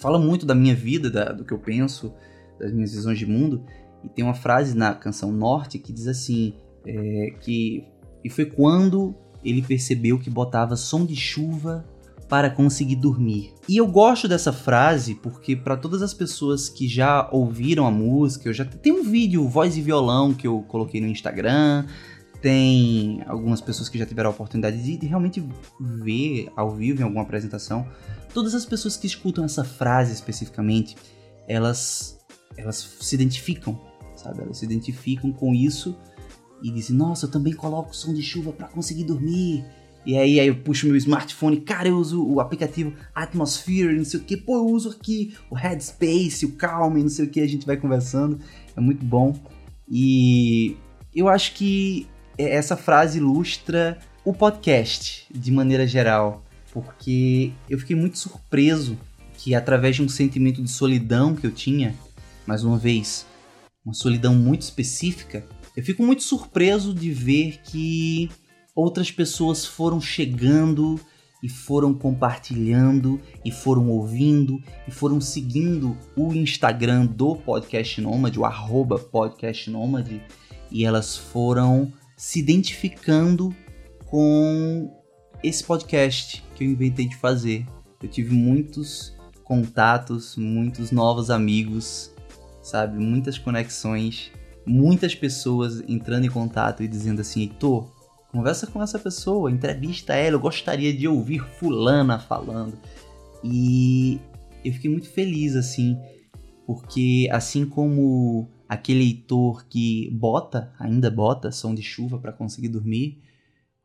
fala muito da minha vida, da, do que eu penso, das minhas visões de mundo. E tem uma frase na canção Norte que diz assim, é, que e foi quando ele percebeu que botava som de chuva para conseguir dormir. E eu gosto dessa frase porque para todas as pessoas que já ouviram a música, eu já tem um vídeo voz e violão que eu coloquei no Instagram, tem algumas pessoas que já tiveram a oportunidade de, de realmente ver ao vivo em alguma apresentação. Todas as pessoas que escutam essa frase especificamente, elas elas se identificam, sabe? Elas se identificam com isso e dizem, nossa, eu também coloco som de chuva para conseguir dormir. E aí, aí eu puxo meu smartphone, cara, eu uso o aplicativo Atmosphere, não sei o que, pô, eu uso aqui o Headspace, o Calm, não sei o que, a gente vai conversando, é muito bom. E eu acho que essa frase ilustra o podcast de maneira geral, porque eu fiquei muito surpreso que através de um sentimento de solidão que eu tinha, mais uma vez, uma solidão muito específica, eu fico muito surpreso de ver que outras pessoas foram chegando e foram compartilhando e foram ouvindo e foram seguindo o Instagram do Podcast Nômade, o arroba Podcast Nômade, e elas foram se identificando com esse podcast que eu inventei de fazer. Eu tive muitos contatos, muitos novos amigos, sabe? Muitas conexões muitas pessoas entrando em contato e dizendo assim: Heitor, conversa com essa pessoa, entrevista ela, eu gostaria de ouvir Fulana falando. E eu fiquei muito feliz assim, porque assim como aquele Heitor que bota, ainda bota som de chuva para conseguir dormir,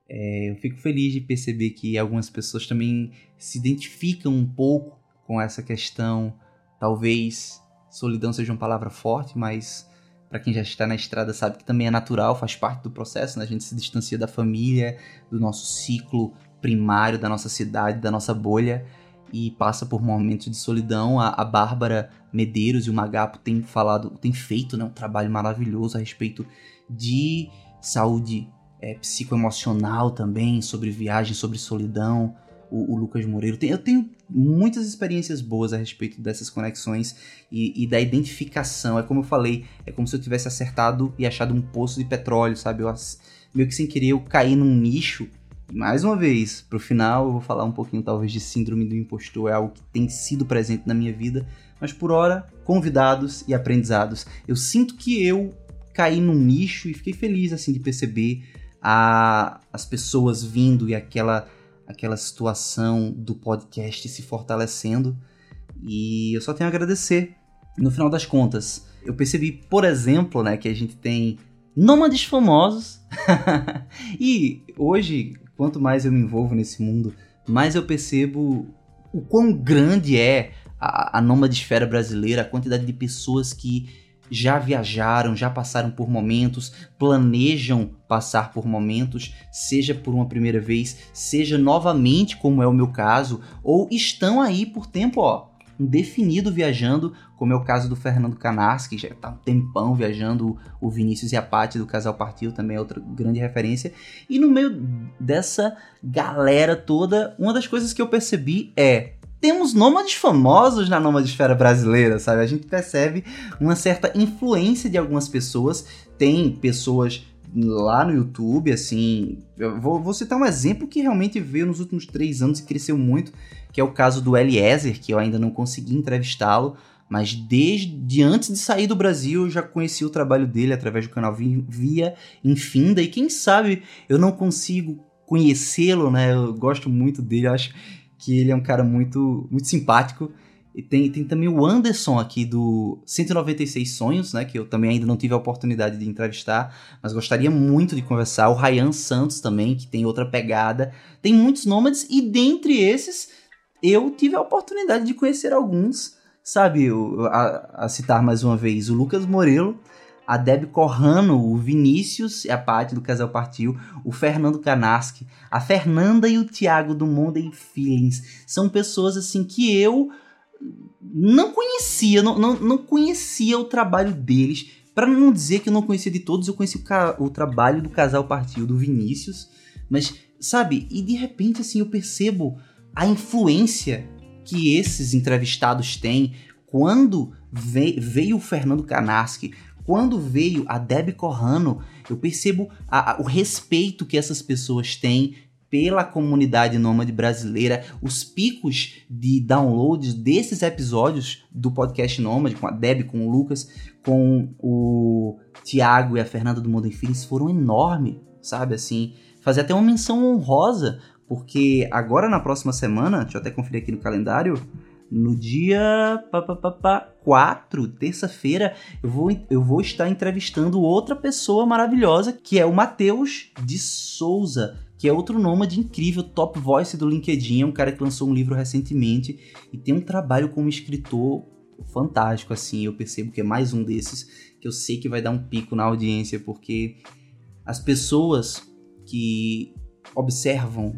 é, eu fico feliz de perceber que algumas pessoas também se identificam um pouco com essa questão. Talvez solidão seja uma palavra forte, mas para quem já está na estrada sabe que também é natural, faz parte do processo, né? A gente se distancia da família, do nosso ciclo primário, da nossa cidade, da nossa bolha e passa por momentos de solidão. A, a Bárbara Medeiros e o Magapo têm falado, têm feito né, um trabalho maravilhoso a respeito de saúde é, psicoemocional também, sobre viagem, sobre solidão o, o Lucas Moreira. Eu tenho muitas experiências boas a respeito dessas conexões e, e, da identificação. É como eu falei, é como se eu tivesse acertado e achado um poço de petróleo, sabe? Eu, meio que sem querer eu caí num nicho. Mais uma vez, pro final eu vou falar um pouquinho talvez de síndrome do impostor, é algo que tem sido presente na minha vida, mas por hora, convidados e aprendizados. Eu sinto que eu caí num nicho e fiquei feliz assim de perceber a, as pessoas vindo e aquela aquela situação do podcast se fortalecendo. E eu só tenho a agradecer. No final das contas, eu percebi, por exemplo, né, que a gente tem nômades famosos. *laughs* e hoje, quanto mais eu me envolvo nesse mundo, mais eu percebo o quão grande é a, a nômadesfera brasileira, a quantidade de pessoas que já viajaram, já passaram por momentos, planejam passar por momentos, seja por uma primeira vez, seja novamente, como é o meu caso, ou estão aí por tempo, ó, indefinido viajando, como é o caso do Fernando Canars, que já está um tempão viajando, o Vinícius e a Paty do Casal Partiu também é outra grande referência. E no meio dessa galera toda, uma das coisas que eu percebi é temos nômades famosos na nômadesfera brasileira, sabe? A gente percebe uma certa influência de algumas pessoas. Tem pessoas lá no YouTube, assim. Eu vou, vou, citar um exemplo que realmente veio nos últimos três anos e cresceu muito, que é o caso do Eliezer, que eu ainda não consegui entrevistá-lo, mas desde antes de sair do Brasil eu já conheci o trabalho dele através do canal Via Infinda, e quem sabe eu não consigo conhecê-lo, né? Eu gosto muito dele, acho que ele é um cara muito, muito simpático. E tem, tem também o Anderson aqui do 196 Sonhos, né? Que eu também ainda não tive a oportunidade de entrevistar, mas gostaria muito de conversar. O Ryan Santos também, que tem outra pegada. Tem muitos nômades, e dentre esses, eu tive a oportunidade de conhecer alguns, sabe? A, a citar mais uma vez o Lucas Morelo, a Deb Corrano, o Vinícius, a parte do Casal Partiu, o Fernando Kanaski, a Fernanda e o Thiago do Monday Feelings. São pessoas assim que eu não conhecia, não, não, não conhecia o trabalho deles. Para não dizer que eu não conhecia de todos, eu conheci o, o trabalho do Casal Partiu, do Vinícius. Mas, sabe, e de repente assim eu percebo a influência que esses entrevistados têm quando veio o Fernando Kanaski, quando veio a Debbie Corrano, eu percebo a, a, o respeito que essas pessoas têm pela comunidade nômade brasileira, os picos de downloads desses episódios do podcast Nômade, com a Deb, com o Lucas, com o Thiago e a Fernanda do Mundo Feelings foram enormes, sabe? Assim, fazer até uma menção honrosa, porque agora na próxima semana, deixa eu até conferir aqui no calendário, no dia 4, terça-feira, eu vou, eu vou estar entrevistando outra pessoa maravilhosa, que é o Matheus de Souza, que é outro nômade incrível, top voice do LinkedIn, é um cara que lançou um livro recentemente e tem um trabalho como escritor fantástico, assim, eu percebo que é mais um desses que eu sei que vai dar um pico na audiência, porque as pessoas que observam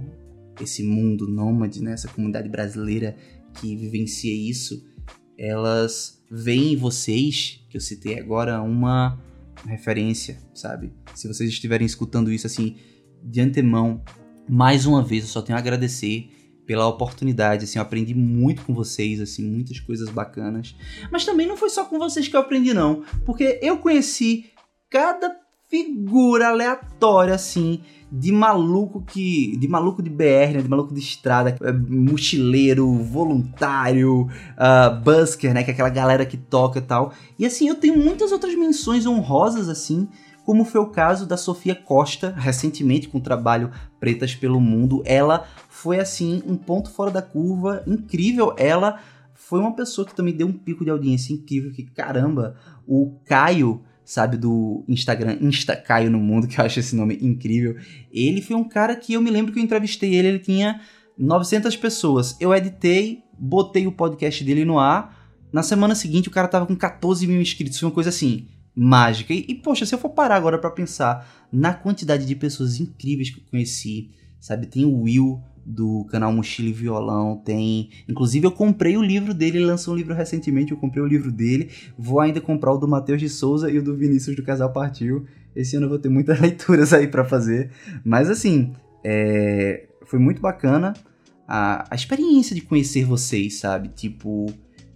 esse mundo nômade, né, essa comunidade brasileira que vivencia isso, elas veem em vocês, que eu citei agora, uma referência, sabe? Se vocês estiverem escutando isso assim de antemão, mais uma vez eu só tenho a agradecer pela oportunidade, assim, eu aprendi muito com vocês, assim, muitas coisas bacanas. Mas também não foi só com vocês que eu aprendi não, porque eu conheci cada figura aleatória assim de maluco que. de maluco de BR, né? De maluco de estrada, é, mochileiro, voluntário, uh, busker, né? Que é aquela galera que toca e tal. E assim, eu tenho muitas outras menções honrosas, assim, como foi o caso da Sofia Costa, recentemente com o trabalho Pretas pelo Mundo. Ela foi, assim, um ponto fora da curva, incrível. Ela foi uma pessoa que também deu um pico de audiência incrível, que caramba, o Caio sabe, do Instagram Insta Caio no Mundo, que eu acho esse nome incrível. Ele foi um cara que eu me lembro que eu entrevistei ele, ele tinha 900 pessoas. Eu editei, botei o podcast dele no ar. Na semana seguinte o cara tava com 14 mil inscritos, foi uma coisa assim, mágica. E, e poxa, se eu for parar agora para pensar na quantidade de pessoas incríveis que eu conheci, sabe, tem o Will, do canal Mochila e Violão, tem. Inclusive, eu comprei o livro dele, ele lançou um livro recentemente, eu comprei o livro dele. Vou ainda comprar o do Matheus de Souza e o do Vinícius do Casal Partiu. Esse ano eu vou ter muitas *laughs* leituras aí para fazer. Mas assim, é... foi muito bacana a, a experiência de conhecer vocês, sabe? Tipo,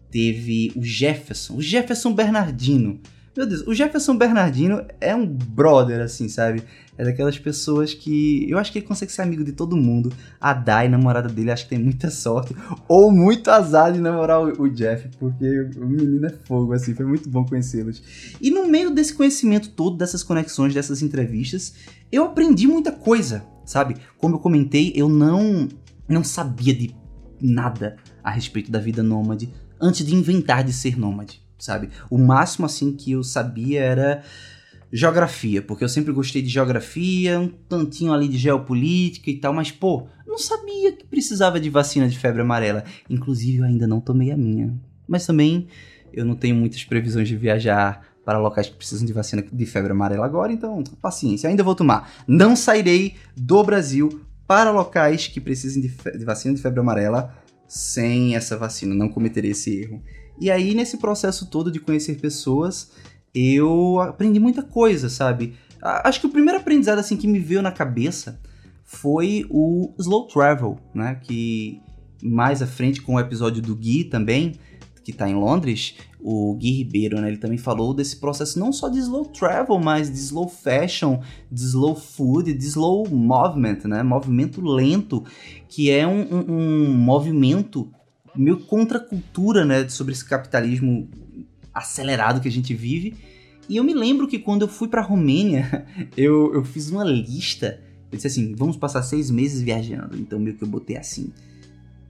teve o Jefferson, o Jefferson Bernardino. Meu Deus, o Jefferson Bernardino é um brother, assim, sabe? É daquelas pessoas que. Eu acho que ele consegue ser amigo de todo mundo. A Dai, namorada dele, acho que tem muita sorte. Ou muito azar de namorar o, o Jeff, porque o menino é fogo, assim. Foi muito bom conhecê-los. E no meio desse conhecimento todo, dessas conexões, dessas entrevistas, eu aprendi muita coisa, sabe? Como eu comentei, eu não, não sabia de nada a respeito da vida nômade antes de inventar de ser nômade sabe? O máximo assim que eu sabia era geografia, porque eu sempre gostei de geografia, um tantinho ali de geopolítica e tal, mas pô, não sabia que precisava de vacina de febre amarela. Inclusive, eu ainda não tomei a minha. Mas também eu não tenho muitas previsões de viajar para locais que precisam de vacina de febre amarela agora, então paciência, ainda vou tomar. Não sairei do Brasil para locais que precisem de, de vacina de febre amarela sem essa vacina, não cometerei esse erro. E aí, nesse processo todo de conhecer pessoas, eu aprendi muita coisa, sabe? Acho que o primeiro aprendizado assim que me veio na cabeça foi o slow travel, né? Que mais à frente com o episódio do Gui também, que está em Londres, o Gui Ribeiro, né? Ele também falou desse processo não só de slow travel, mas de slow fashion, de slow food, de slow movement, né? Movimento lento, que é um, um, um movimento meio contra a cultura, né, sobre esse capitalismo acelerado que a gente vive. E eu me lembro que quando eu fui pra Romênia, *laughs* eu, eu fiz uma lista. Eu disse assim: vamos passar seis meses viajando. Então, meio que eu botei assim: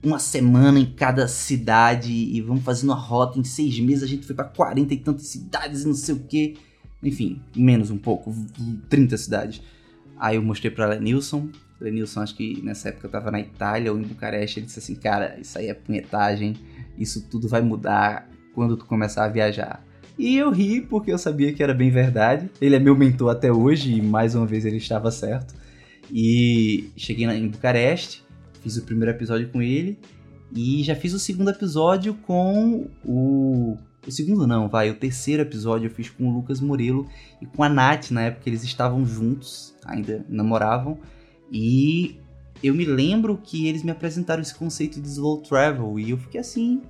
uma semana em cada cidade e vamos fazendo uma rota. Em seis meses a gente foi para 40 e tantas cidades e não sei o que. Enfim, menos um pouco, 30 cidades. Aí eu mostrei pra Lenilson, Lenilson, acho que nessa época eu tava na Itália ou em Bucareste, ele disse assim, cara, isso aí é punhetagem, isso tudo vai mudar quando tu começar a viajar. E eu ri porque eu sabia que era bem verdade. Ele é meu mentor até hoje e mais uma vez ele estava certo. E cheguei em Bucareste, fiz o primeiro episódio com ele e já fiz o segundo episódio com o. O segundo não, vai, o terceiro episódio eu fiz com o Lucas Morelo e com a Nath, na época eles estavam juntos, ainda namoravam. E eu me lembro que eles me apresentaram esse conceito de slow travel e eu fiquei assim.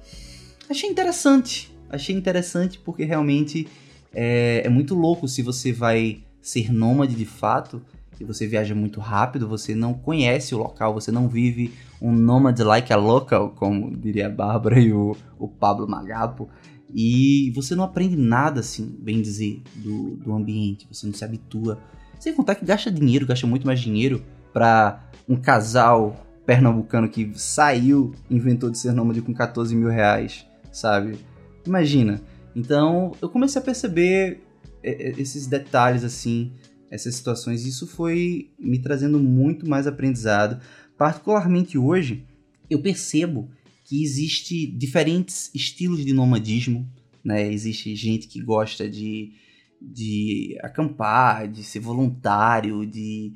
Achei interessante. Achei interessante porque realmente é, é muito louco se você vai ser nômade de fato e você viaja muito rápido, você não conhece o local, você não vive um nômade like a local, como diria a Bárbara *laughs* e o, o Pablo Magapo. E você não aprende nada, assim, bem dizer, do, do ambiente, você não se habitua. Sem contar que gasta dinheiro, gasta muito mais dinheiro para um casal pernambucano que saiu, inventou de ser nômade com 14 mil reais, sabe? Imagina. Então eu comecei a perceber é, é, esses detalhes assim, essas situações. Isso foi me trazendo muito mais aprendizado. Particularmente hoje, eu percebo que existe diferentes estilos de nomadismo. Né? Existe gente que gosta de, de acampar, de ser voluntário, de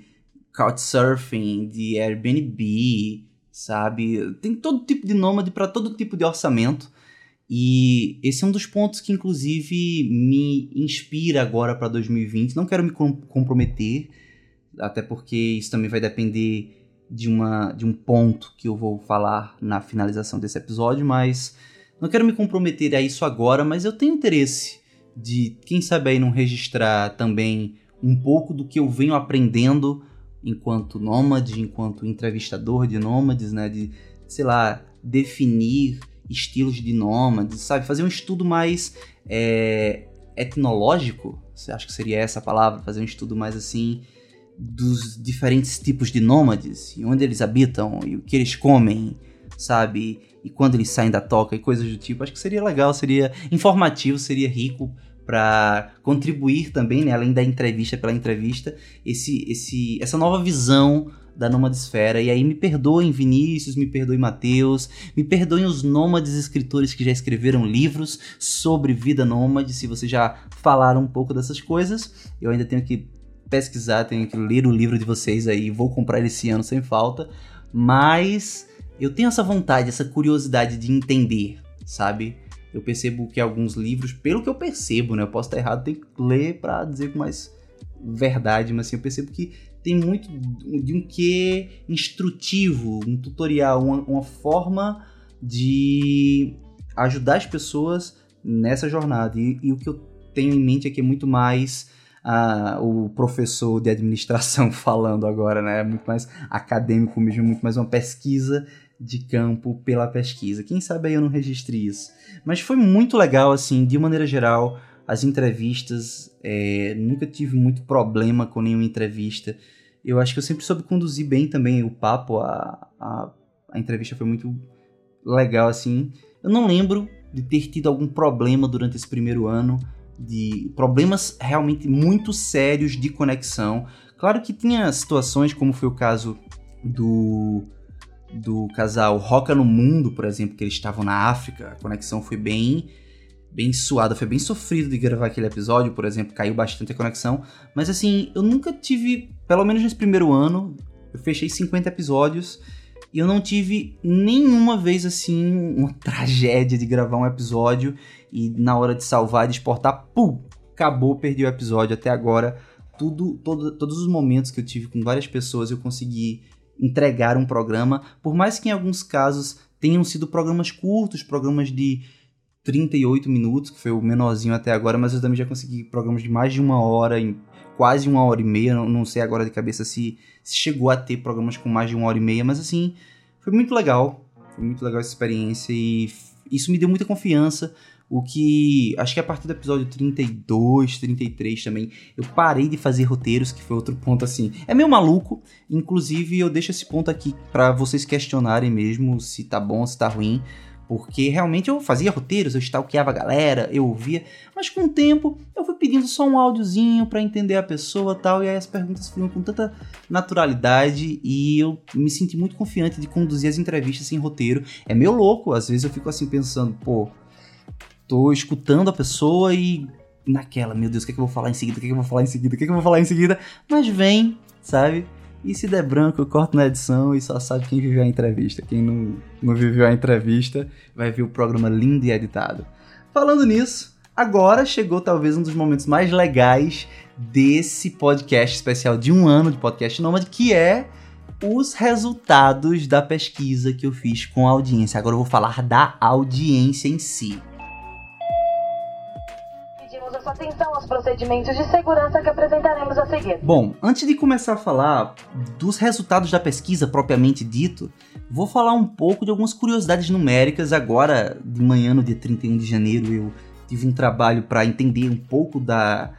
couchsurfing, de Airbnb, sabe? Tem todo tipo de nômade para todo tipo de orçamento. E esse é um dos pontos que, inclusive, me inspira agora para 2020. Não quero me comprometer, até porque isso também vai depender de, uma, de um ponto que eu vou falar na finalização desse episódio, mas não quero me comprometer a isso agora, mas eu tenho interesse de, quem sabe aí, não registrar também um pouco do que eu venho aprendendo enquanto nômade, enquanto entrevistador de nômades, né? De, sei lá, definir estilos de nômades, sabe? Fazer um estudo mais é, etnológico, você acha que seria essa a palavra? Fazer um estudo mais assim dos diferentes tipos de nômades, e onde eles habitam, e o que eles comem, sabe? E quando eles saem da toca e coisas do tipo. Acho que seria legal, seria informativo, seria rico para contribuir também, né, além da entrevista pela entrevista, esse, esse, essa nova visão da nomadesfera. E aí me perdoem Vinícius, me perdoem Matheus, me perdoem os nômades escritores que já escreveram livros sobre vida nômade, se vocês já falaram um pouco dessas coisas. Eu ainda tenho que pesquisar, tenho que ler o livro de vocês aí, vou comprar esse ano sem falta, mas eu tenho essa vontade, essa curiosidade de entender, sabe? eu percebo que alguns livros, pelo que eu percebo, né? Eu posso estar errado, tem que ler para dizer com mais verdade, mas assim, eu percebo que tem muito de um que instrutivo, um tutorial, uma, uma forma de ajudar as pessoas nessa jornada. E, e, o que eu tenho em mente aqui é muito mais uh, o professor de administração *laughs* falando agora, né? É muito mais acadêmico mesmo, muito mais uma pesquisa de campo pela pesquisa. Quem sabe aí eu não registre isso. Mas foi muito legal, assim, de maneira geral, as entrevistas. É, nunca tive muito problema com nenhuma entrevista. Eu acho que eu sempre soube conduzir bem também o papo. A, a, a entrevista foi muito legal, assim. Eu não lembro de ter tido algum problema durante esse primeiro ano. De problemas realmente muito sérios de conexão. Claro que tinha situações, como foi o caso do do casal Roca no Mundo, por exemplo, que eles estavam na África, a conexão foi bem bem suada, foi bem sofrido de gravar aquele episódio, por exemplo, caiu bastante a conexão, mas assim, eu nunca tive, pelo menos nesse primeiro ano, eu fechei 50 episódios e eu não tive nenhuma vez assim uma *laughs* tragédia de gravar um episódio e na hora de salvar e de exportar, pum, acabou, perdi o episódio até agora. Tudo, todo, todos os momentos que eu tive com várias pessoas eu consegui entregar um programa, por mais que em alguns casos tenham sido programas curtos, programas de 38 minutos, que foi o menorzinho até agora, mas eu também já consegui programas de mais de uma hora, em quase uma hora e meia, não, não sei agora de cabeça se, se, chegou a ter programas com mais de uma hora e meia, mas assim, foi muito legal, foi muito legal essa experiência e isso me deu muita confiança, o que acho que a partir do episódio 32, 33 também, eu parei de fazer roteiros, que foi outro ponto assim. É meio maluco, inclusive eu deixo esse ponto aqui para vocês questionarem mesmo se tá bom, se tá ruim. Porque realmente eu fazia roteiros, eu stalkeava a galera, eu ouvia, mas com o tempo eu fui pedindo só um áudiozinho para entender a pessoa tal, e aí as perguntas fluíam com tanta naturalidade e eu me senti muito confiante de conduzir as entrevistas sem roteiro. É meio louco, às vezes eu fico assim pensando, pô, tô escutando a pessoa e naquela, meu Deus, o que, é que eu vou falar em seguida? O que, é que eu vou falar em seguida? O que, é que eu vou falar em seguida? Mas vem, sabe? E se der branco, eu corto na edição e só sabe quem viveu a entrevista. Quem não, não viveu a entrevista vai ver o programa lindo e editado. Falando nisso, agora chegou talvez um dos momentos mais legais desse podcast especial de um ano de podcast Nômade, que é os resultados da pesquisa que eu fiz com a audiência. Agora eu vou falar da audiência em si atenção aos procedimentos de segurança que apresentaremos a seguir. Bom, antes de começar a falar dos resultados da pesquisa propriamente dito, vou falar um pouco de algumas curiosidades numéricas. Agora, de manhã, no dia 31 de janeiro, eu tive um trabalho para entender um pouco da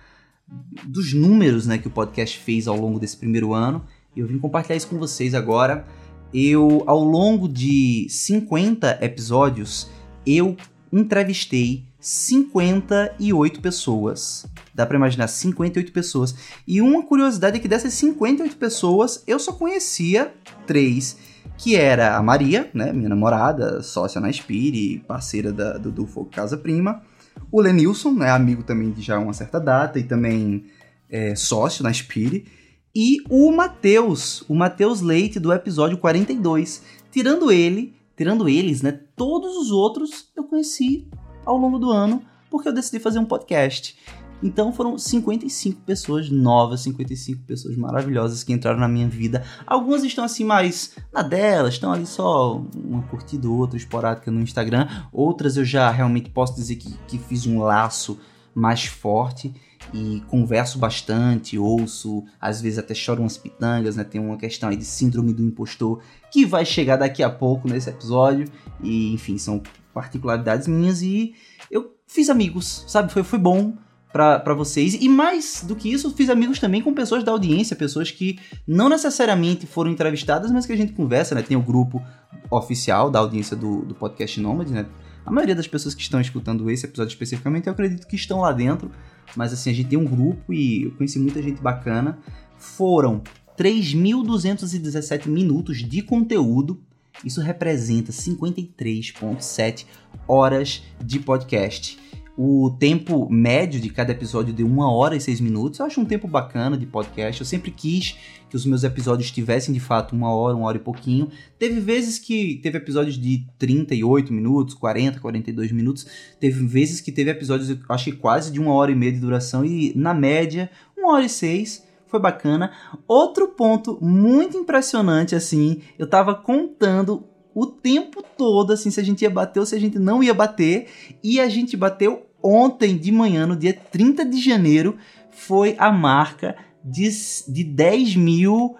dos números né, que o podcast fez ao longo desse primeiro ano. Eu vim compartilhar isso com vocês agora. Eu, ao longo de 50 episódios, eu entrevistei 58 pessoas. Dá para imaginar 58 pessoas. E uma curiosidade é que dessas 58 pessoas, eu só conhecia três, que era a Maria, né, minha namorada, sócia na Spire, parceira da, do, do Fogo Casa Prima, o Lenilson, né, amigo também de já uma certa data e também é, sócio na Spire, e o Matheus, o Matheus Leite do episódio 42. Tirando ele, tirando eles, né, todos os outros eu conheci ao longo do ano, porque eu decidi fazer um podcast. Então foram 55 pessoas novas, 55 pessoas maravilhosas que entraram na minha vida. Algumas estão assim mais na delas, estão ali só uma curtida ou outra esporádica no Instagram. Outras eu já realmente posso dizer que, que fiz um laço mais forte e converso bastante, ouço, às vezes até choro umas pitangas, né? Tem uma questão aí de síndrome do impostor que vai chegar daqui a pouco nesse episódio. E enfim, são particularidades minhas e eu fiz amigos, sabe? Foi, foi bom para vocês. E mais do que isso, fiz amigos também com pessoas da audiência, pessoas que não necessariamente foram entrevistadas, mas que a gente conversa, né? Tem o grupo oficial da audiência do, do podcast Nômade, né? A maioria das pessoas que estão escutando esse episódio especificamente, eu acredito que estão lá dentro. Mas assim, a gente tem um grupo e eu conheci muita gente bacana. Foram 3.217 minutos de conteúdo isso representa 53,7 horas de podcast. O tempo médio de cada episódio de 1 hora e 6 minutos. Eu acho um tempo bacana de podcast. Eu sempre quis que os meus episódios tivessem de fato uma hora, uma hora e pouquinho. Teve vezes que teve episódios de 38 minutos, 40, 42 minutos. Teve vezes que teve episódios, acho que quase de uma hora e meia de duração. E na média, uma hora e seis foi bacana. Outro ponto muito impressionante, assim, eu tava contando o tempo todo, assim, se a gente ia bater ou se a gente não ia bater, e a gente bateu ontem de manhã, no dia 30 de janeiro, foi a marca de, de 10 mil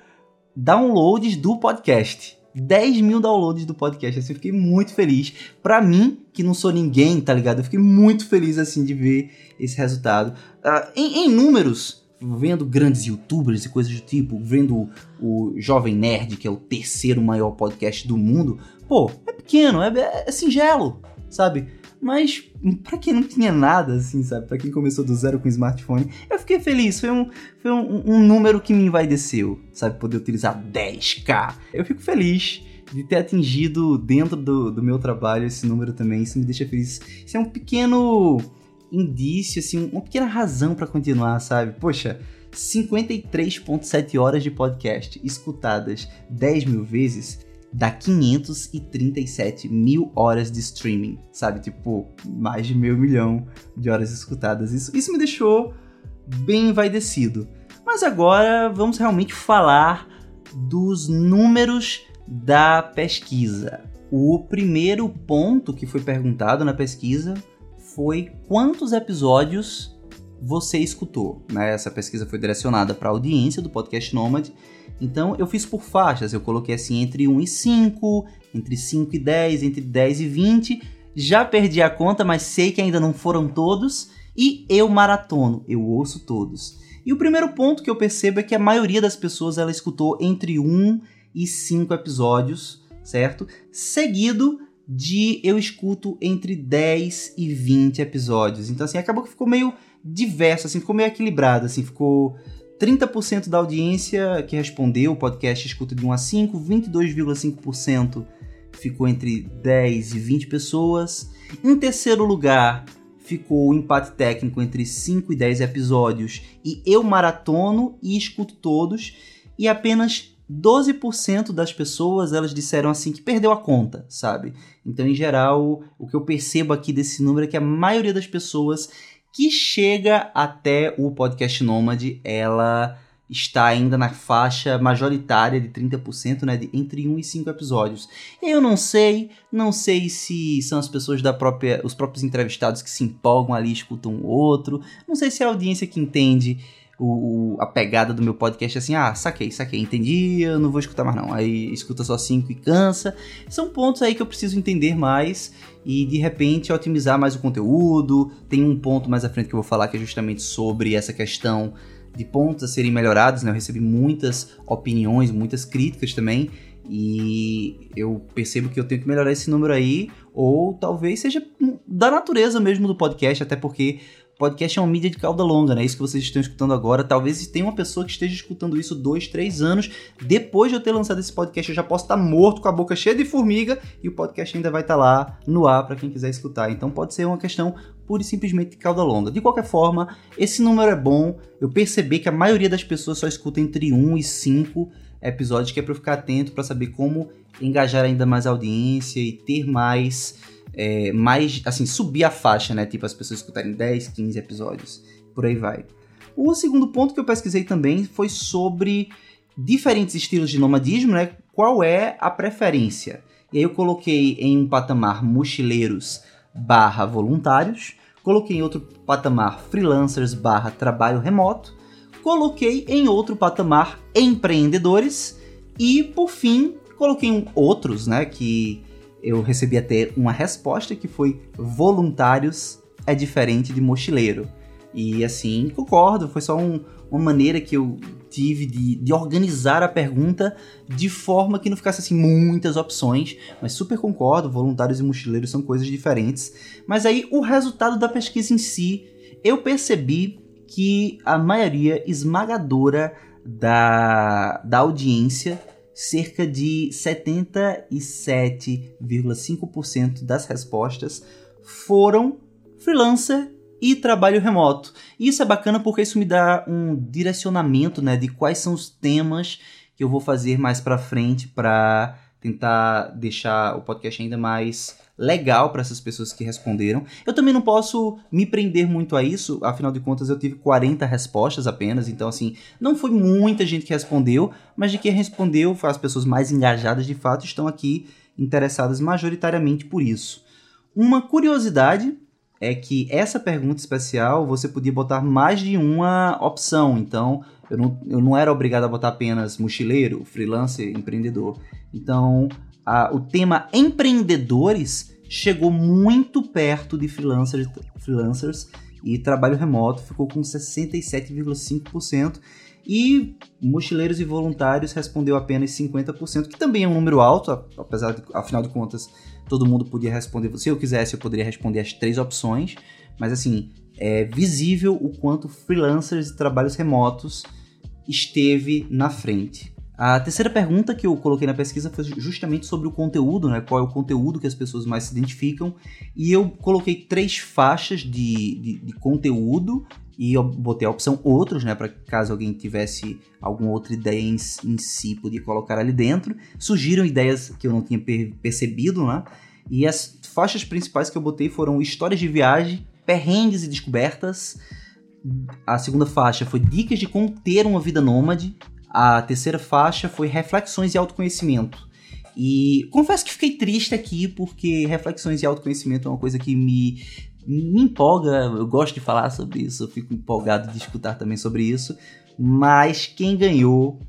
downloads do podcast. 10 mil downloads do podcast, assim, eu fiquei muito feliz. Pra mim, que não sou ninguém, tá ligado? Eu fiquei muito feliz, assim, de ver esse resultado. Uh, em, em números, vendo grandes youtubers e coisas do tipo, vendo o Jovem Nerd, que é o terceiro maior podcast do mundo, pô, é pequeno, é, é singelo, sabe? Mas para quem não tinha nada, assim, sabe? Para quem começou do zero com smartphone, eu fiquei feliz. Foi um, foi um, um número que me envaideceu, sabe? Poder utilizar 10k. Eu fico feliz de ter atingido dentro do, do meu trabalho esse número também. Isso me deixa feliz. Isso é um pequeno indício, assim, uma pequena razão para continuar, sabe? Poxa, 53,7 horas de podcast escutadas 10 mil vezes dá 537 mil horas de streaming, sabe? Tipo, mais de meio milhão de horas escutadas. Isso, isso me deixou bem envaidecido. Mas agora vamos realmente falar dos números da pesquisa. O primeiro ponto que foi perguntado na pesquisa foi quantos episódios você escutou. Né? Essa pesquisa foi direcionada para a audiência do podcast Nomad. Então eu fiz por faixas, eu coloquei assim entre 1 e 5, entre 5 e 10, entre 10 e 20. Já perdi a conta, mas sei que ainda não foram todos. E eu maratono, eu ouço todos. E o primeiro ponto que eu percebo é que a maioria das pessoas ela escutou entre 1 e 5 episódios, certo? Seguido de eu escuto entre 10 e 20 episódios. Então, assim, acabou que ficou meio diverso, assim, ficou meio equilibrado, assim, ficou 30% da audiência que respondeu o podcast escuta de 1 a 5, 22,5% ficou entre 10 e 20 pessoas. Em terceiro lugar, ficou o empate técnico entre 5 e 10 episódios e eu maratono e escuto todos e apenas 12% das pessoas elas disseram assim que perdeu a conta, sabe? Então, em geral, o que eu percebo aqui desse número é que a maioria das pessoas que chega até o podcast Nômade, ela está ainda na faixa majoritária de 30%, né, de entre 1 e 5 episódios. Eu não sei, não sei se são as pessoas da própria, os próprios entrevistados que se empolgam ali, escutam o outro, não sei se é a audiência que entende o, a pegada do meu podcast assim, ah, saquei, saquei, entendi, eu não vou escutar mais não. Aí escuta só 5 e cansa. São pontos aí que eu preciso entender mais e de repente otimizar mais o conteúdo. Tem um ponto mais à frente que eu vou falar que é justamente sobre essa questão de pontos a serem melhorados, né? Eu recebi muitas opiniões, muitas críticas também. E eu percebo que eu tenho que melhorar esse número aí, ou talvez seja da natureza mesmo do podcast, até porque podcast é uma mídia de cauda longa, né? Isso que vocês estão escutando agora. Talvez tenha uma pessoa que esteja escutando isso dois, três anos. Depois de eu ter lançado esse podcast, eu já posso estar morto com a boca cheia de formiga e o podcast ainda vai estar lá no ar para quem quiser escutar. Então pode ser uma questão pura e simplesmente de cauda longa. De qualquer forma, esse número é bom. Eu percebi que a maioria das pessoas só escuta entre 1 e 5 episódios, que é para eu ficar atento para saber como engajar ainda mais a audiência e ter mais é, mais, assim, subir a faixa, né? Tipo, as pessoas escutarem 10, 15 episódios, por aí vai. O segundo ponto que eu pesquisei também foi sobre diferentes estilos de nomadismo, né? Qual é a preferência? E aí eu coloquei em um patamar mochileiros barra voluntários, coloquei em outro patamar freelancers barra trabalho remoto, coloquei em outro patamar empreendedores e, por fim, coloquei outros, né? Que eu recebi até uma resposta que foi voluntários é diferente de mochileiro. E assim, concordo, foi só um, uma maneira que eu tive de, de, organizar a pergunta de forma que não ficasse assim muitas opções, mas super concordo, voluntários e mochileiros são coisas diferentes. Mas aí o resultado da pesquisa em si, eu percebi que a maioria esmagadora da, da audiência cerca de 77,5% das respostas foram freelancer e trabalho remoto. Isso é bacana porque isso me dá um direcionamento, né, de quais são os temas que eu vou fazer mais para frente para tentar deixar o podcast ainda mais legal para essas pessoas que responderam. Eu também não posso me prender muito a isso, afinal de contas eu tive 40 respostas apenas, então assim, não foi muita gente que respondeu, mas de quem respondeu, as pessoas mais engajadas de fato estão aqui interessadas majoritariamente por isso. Uma curiosidade é que essa pergunta especial você podia botar mais de uma opção, então eu não, eu não era obrigado a botar apenas mochileiro, freelancer, empreendedor. Então, a, o tema empreendedores chegou muito perto de freelancers, freelancers e trabalho remoto ficou com 67,5%. E mochileiros e voluntários respondeu apenas 50%, que também é um número alto, apesar de, afinal de contas, todo mundo podia responder. Se eu quisesse, eu poderia responder as três opções, mas assim, é visível o quanto freelancers e trabalhos remotos esteve na frente. A terceira pergunta que eu coloquei na pesquisa foi justamente sobre o conteúdo, né? Qual é o conteúdo que as pessoas mais se identificam. E eu coloquei três faixas de, de, de conteúdo e eu botei a opção outros, né? Para caso alguém tivesse alguma outra ideia em, em, si, podia colocar ali dentro. Surgiram ideias que eu não tinha per percebido, né? E as faixas principais que eu botei foram histórias de viagem, perrengues e descobertas. A segunda faixa foi dicas de como ter uma vida nômade. A terceira faixa foi Reflexões e Autoconhecimento. E confesso que fiquei triste aqui, porque reflexões e autoconhecimento é uma coisa que me, me empolga. Eu gosto de falar sobre isso, eu fico empolgado de escutar também sobre isso. Mas quem ganhou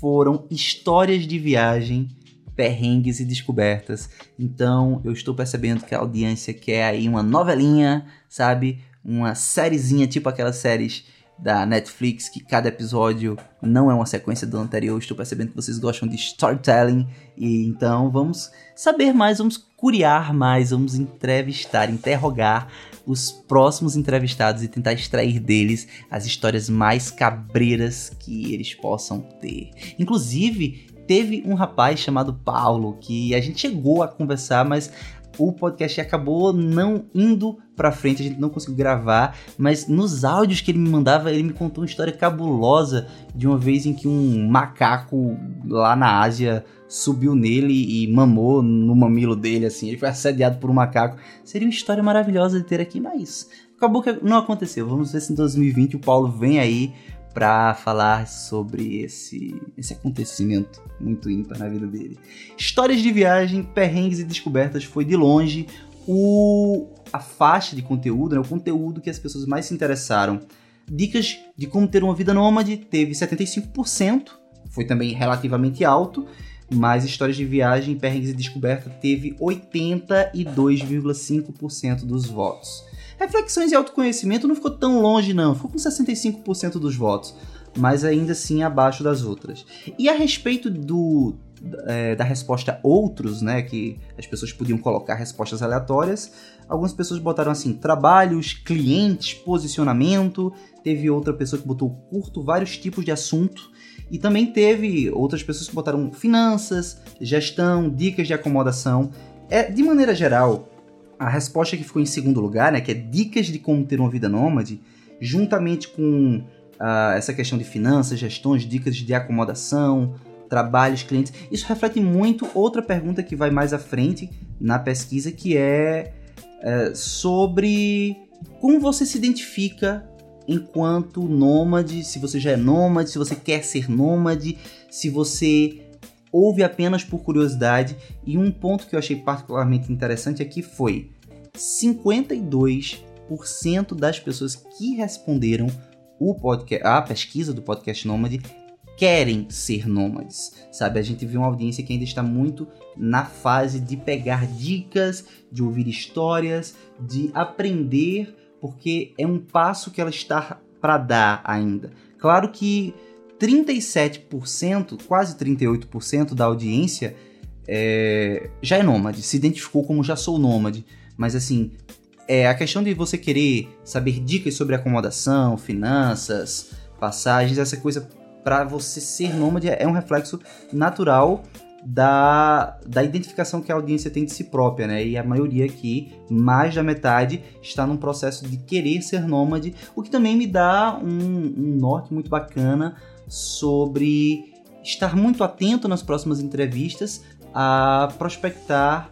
foram histórias de viagem, perrengues e descobertas. Então eu estou percebendo que a audiência quer aí uma novelinha, sabe? Uma sériezinha, tipo aquelas séries da Netflix, que cada episódio não é uma sequência do anterior. Estou percebendo que vocês gostam de storytelling. E então vamos saber mais, vamos curiar mais, vamos entrevistar, interrogar os próximos entrevistados e tentar extrair deles as histórias mais cabreiras que eles possam ter. Inclusive, teve um rapaz chamado Paulo que a gente chegou a conversar, mas o podcast acabou não indo pra frente, a gente não conseguiu gravar, mas nos áudios que ele me mandava, ele me contou uma história cabulosa de uma vez em que um macaco lá na Ásia subiu nele e mamou no mamilo dele, assim, ele foi assediado por um macaco. Seria uma história maravilhosa de ter aqui, mas acabou que não aconteceu. Vamos ver se em 2020 o Paulo vem aí para falar sobre esse, esse acontecimento muito ímpar na vida dele. Histórias de viagem, perrengues e descobertas foi de longe o, a faixa de conteúdo, né, o conteúdo que as pessoas mais se interessaram. Dicas de como ter uma vida nômade teve 75%, foi também relativamente alto, mas histórias de viagem, perrengues e descoberta teve 82,5% dos votos. Reflexões e autoconhecimento não ficou tão longe, não. Ficou com 65% dos votos, mas ainda assim abaixo das outras. E a respeito do é, da resposta outros, né, que as pessoas podiam colocar respostas aleatórias, algumas pessoas botaram assim: trabalhos, clientes, posicionamento. Teve outra pessoa que botou curto vários tipos de assunto. E também teve outras pessoas que botaram finanças, gestão, dicas de acomodação. É, de maneira geral, a resposta que ficou em segundo lugar, né, que é dicas de como ter uma vida nômade, juntamente com uh, essa questão de finanças, gestões, dicas de acomodação, trabalhos, clientes, isso reflete muito outra pergunta que vai mais à frente na pesquisa, que é, é sobre como você se identifica enquanto nômade, se você já é nômade, se você quer ser nômade, se você ouve apenas por curiosidade. E um ponto que eu achei particularmente interessante aqui foi 52% das pessoas que responderam o podcast, a pesquisa do podcast Nômade querem ser nômades, sabe? A gente viu uma audiência que ainda está muito na fase de pegar dicas, de ouvir histórias, de aprender, porque é um passo que ela está para dar ainda. Claro que 37%, quase 38% da audiência é, já é nômade, se identificou como já sou nômade. Mas assim, é a questão de você querer saber dicas sobre acomodação, finanças, passagens, essa coisa para você ser nômade é um reflexo natural da, da identificação que a audiência tem de si própria, né? E a maioria aqui, mais da metade, está num processo de querer ser nômade, o que também me dá um, um norte muito bacana sobre estar muito atento nas próximas entrevistas a prospectar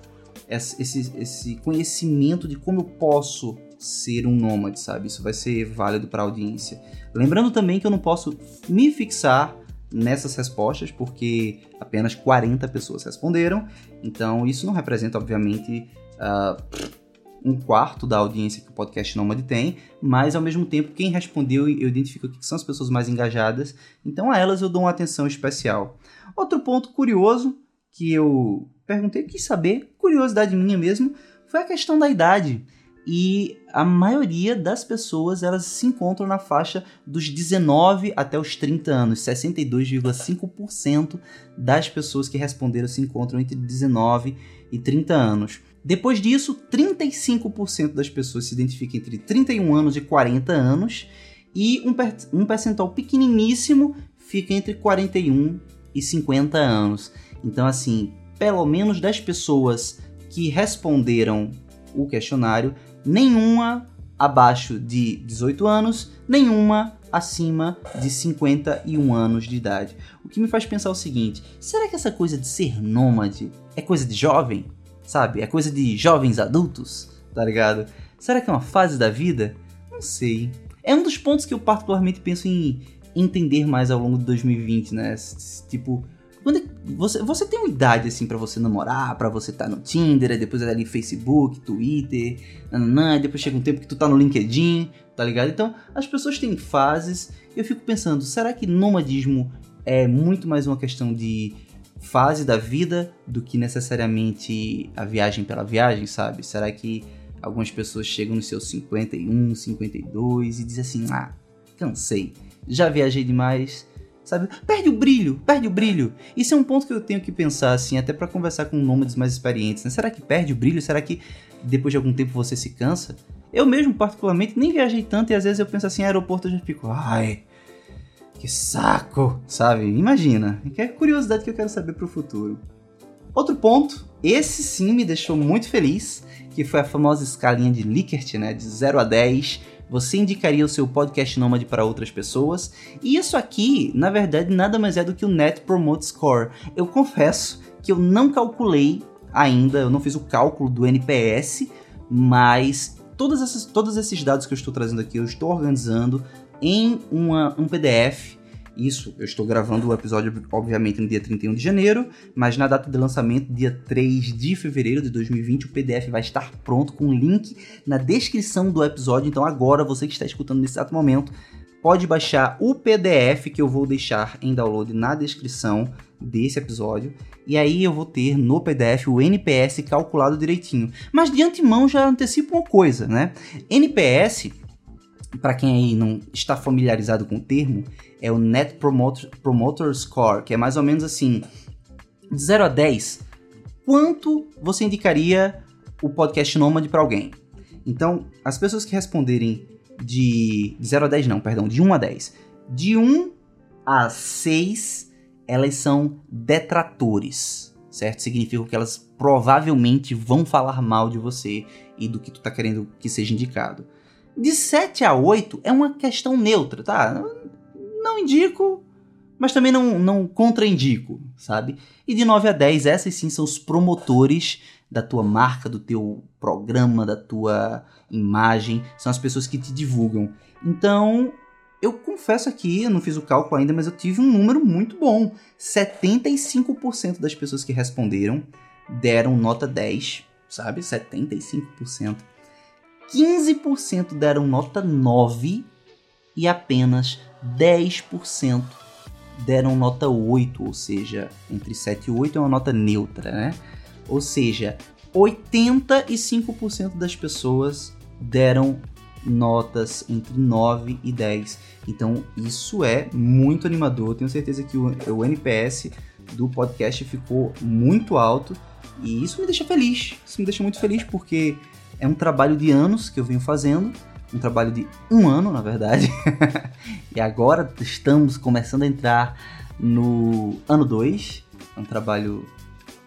esse, esse conhecimento de como eu posso ser um nômade, sabe? Isso vai ser válido para a audiência. Lembrando também que eu não posso me fixar nessas respostas, porque apenas 40 pessoas responderam, então isso não representa, obviamente, uh, um quarto da audiência que o podcast Nômade tem, mas ao mesmo tempo, quem respondeu, eu identifico que são as pessoas mais engajadas, então a elas eu dou uma atenção especial. Outro ponto curioso que eu perguntei, quis saber, curiosidade minha mesmo, foi a questão da idade. E a maioria das pessoas elas se encontram na faixa dos 19 até os 30 anos. 62,5% das pessoas que responderam se encontram entre 19 e 30 anos. Depois disso, 35% das pessoas se identificam entre 31 anos e 40 anos, e um, per um percentual pequeniníssimo fica entre 41 e 50 anos. Então, assim, pelo menos 10 pessoas que responderam o questionário, nenhuma abaixo de 18 anos, nenhuma acima de 51 anos de idade. O que me faz pensar o seguinte: será que essa coisa de ser nômade é coisa de jovem? sabe? É coisa de jovens adultos, tá ligado? Será que é uma fase da vida? Não sei. É um dos pontos que eu particularmente penso em entender mais ao longo de 2020, né? Tipo, quando é você, você tem uma idade assim para você namorar, para você estar tá no Tinder, depois é ali Facebook, Twitter, nananã, depois chega um tempo que tu tá no LinkedIn, tá ligado? Então, as pessoas têm fases. Eu fico pensando, será que nomadismo é muito mais uma questão de fase da vida do que necessariamente a viagem pela viagem, sabe? Será que algumas pessoas chegam nos seus 51, 52 e dizem assim: ah, cansei, já viajei demais, sabe? Perde o brilho, perde o brilho. Isso é um ponto que eu tenho que pensar, assim, até para conversar com nômades mais experientes, né? Será que perde o brilho? Será que depois de algum tempo você se cansa? Eu mesmo, particularmente, nem viajei tanto e às vezes eu penso assim, aeroporto eu já fico, ai, que saco, sabe? Imagina. Que é curiosidade que eu quero saber pro futuro. Outro ponto esse sim me deixou muito feliz, que foi a famosa escalinha de Likert, né, de 0 a 10. Você indicaria o seu podcast Nômade para outras pessoas? E isso aqui, na verdade, nada mais é do que o Net Promote Score. Eu confesso que eu não calculei ainda, eu não fiz o cálculo do NPS, mas todas essas, todos esses dados que eu estou trazendo aqui, eu estou organizando em uma, um PDF isso, eu estou gravando o episódio, obviamente, no dia 31 de janeiro, mas na data de lançamento, dia 3 de fevereiro de 2020, o PDF vai estar pronto com o link na descrição do episódio. Então, agora, você que está escutando nesse exato momento, pode baixar o PDF que eu vou deixar em download na descrição desse episódio. E aí eu vou ter no PDF o NPS calculado direitinho. Mas de antemão já antecipo uma coisa, né? NPS, para quem aí não está familiarizado com o termo, é o Net Promoter, Promoter Score, que é mais ou menos assim, de 0 a 10, quanto você indicaria o podcast Nômade para alguém? Então, as pessoas que responderem de, de 0 a 10 não, perdão, de 1 a 10. De 1 a 6, elas são detratores, certo? Significa que elas provavelmente vão falar mal de você e do que tu tá querendo que seja indicado. De 7 a 8 é uma questão neutra, tá? Não indico, mas também não, não contraindico, sabe? E de 9 a 10, essas sim são os promotores da tua marca, do teu programa, da tua imagem, são as pessoas que te divulgam. Então, eu confesso aqui, eu não fiz o cálculo ainda, mas eu tive um número muito bom. 75% das pessoas que responderam deram nota 10, sabe? 75%. 15% deram nota 9 e apenas 10% deram nota 8, ou seja, entre 7 e 8 é uma nota neutra, né? Ou seja, 85% das pessoas deram notas entre 9 e 10. Então, isso é muito animador. Tenho certeza que o, o NPS do podcast ficou muito alto e isso me deixa feliz. Isso me deixa muito feliz porque é um trabalho de anos que eu venho fazendo um trabalho de um ano, na verdade. *laughs* e agora estamos começando a entrar no ano 2. É um trabalho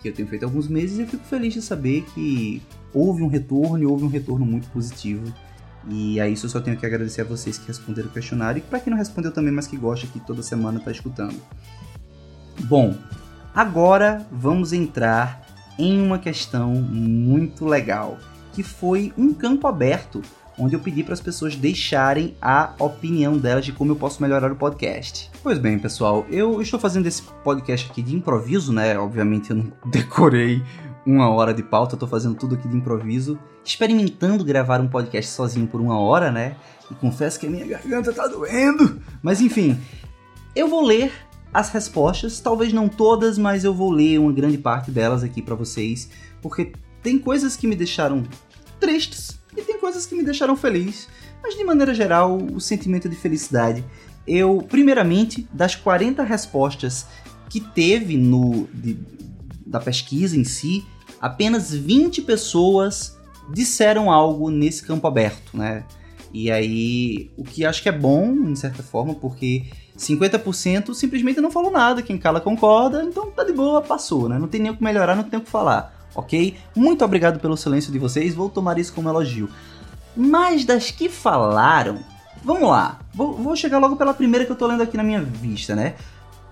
que eu tenho feito há alguns meses e eu fico feliz de saber que houve um retorno e houve um retorno muito positivo. E a isso eu só tenho que agradecer a vocês que responderam o questionário e para quem não respondeu também, mas que gosta que toda semana está escutando. Bom, agora vamos entrar em uma questão muito legal, que foi um campo aberto onde eu pedi para as pessoas deixarem a opinião delas de como eu posso melhorar o podcast. Pois bem, pessoal, eu estou fazendo esse podcast aqui de improviso, né? Obviamente eu não *laughs* decorei uma hora de pauta, tô fazendo tudo aqui de improviso, experimentando gravar um podcast sozinho por uma hora, né? E confesso que a minha garganta tá doendo. Mas enfim, eu vou ler as respostas, talvez não todas, mas eu vou ler uma grande parte delas aqui para vocês, porque tem coisas que me deixaram tristes, e tem coisas que me deixaram feliz, mas de maneira geral, o sentimento de felicidade. Eu, primeiramente, das 40 respostas que teve no de, da pesquisa em si, apenas 20 pessoas disseram algo nesse campo aberto, né? E aí, o que acho que é bom, em certa forma, porque 50% simplesmente não falou nada, quem cala concorda, então tá de boa, passou, né? Não tem nem o que melhorar, não tem o que falar ok? Muito obrigado pelo silêncio de vocês, vou tomar isso como elogio. Mas das que falaram, vamos lá, vou, vou chegar logo pela primeira que eu tô lendo aqui na minha vista, né?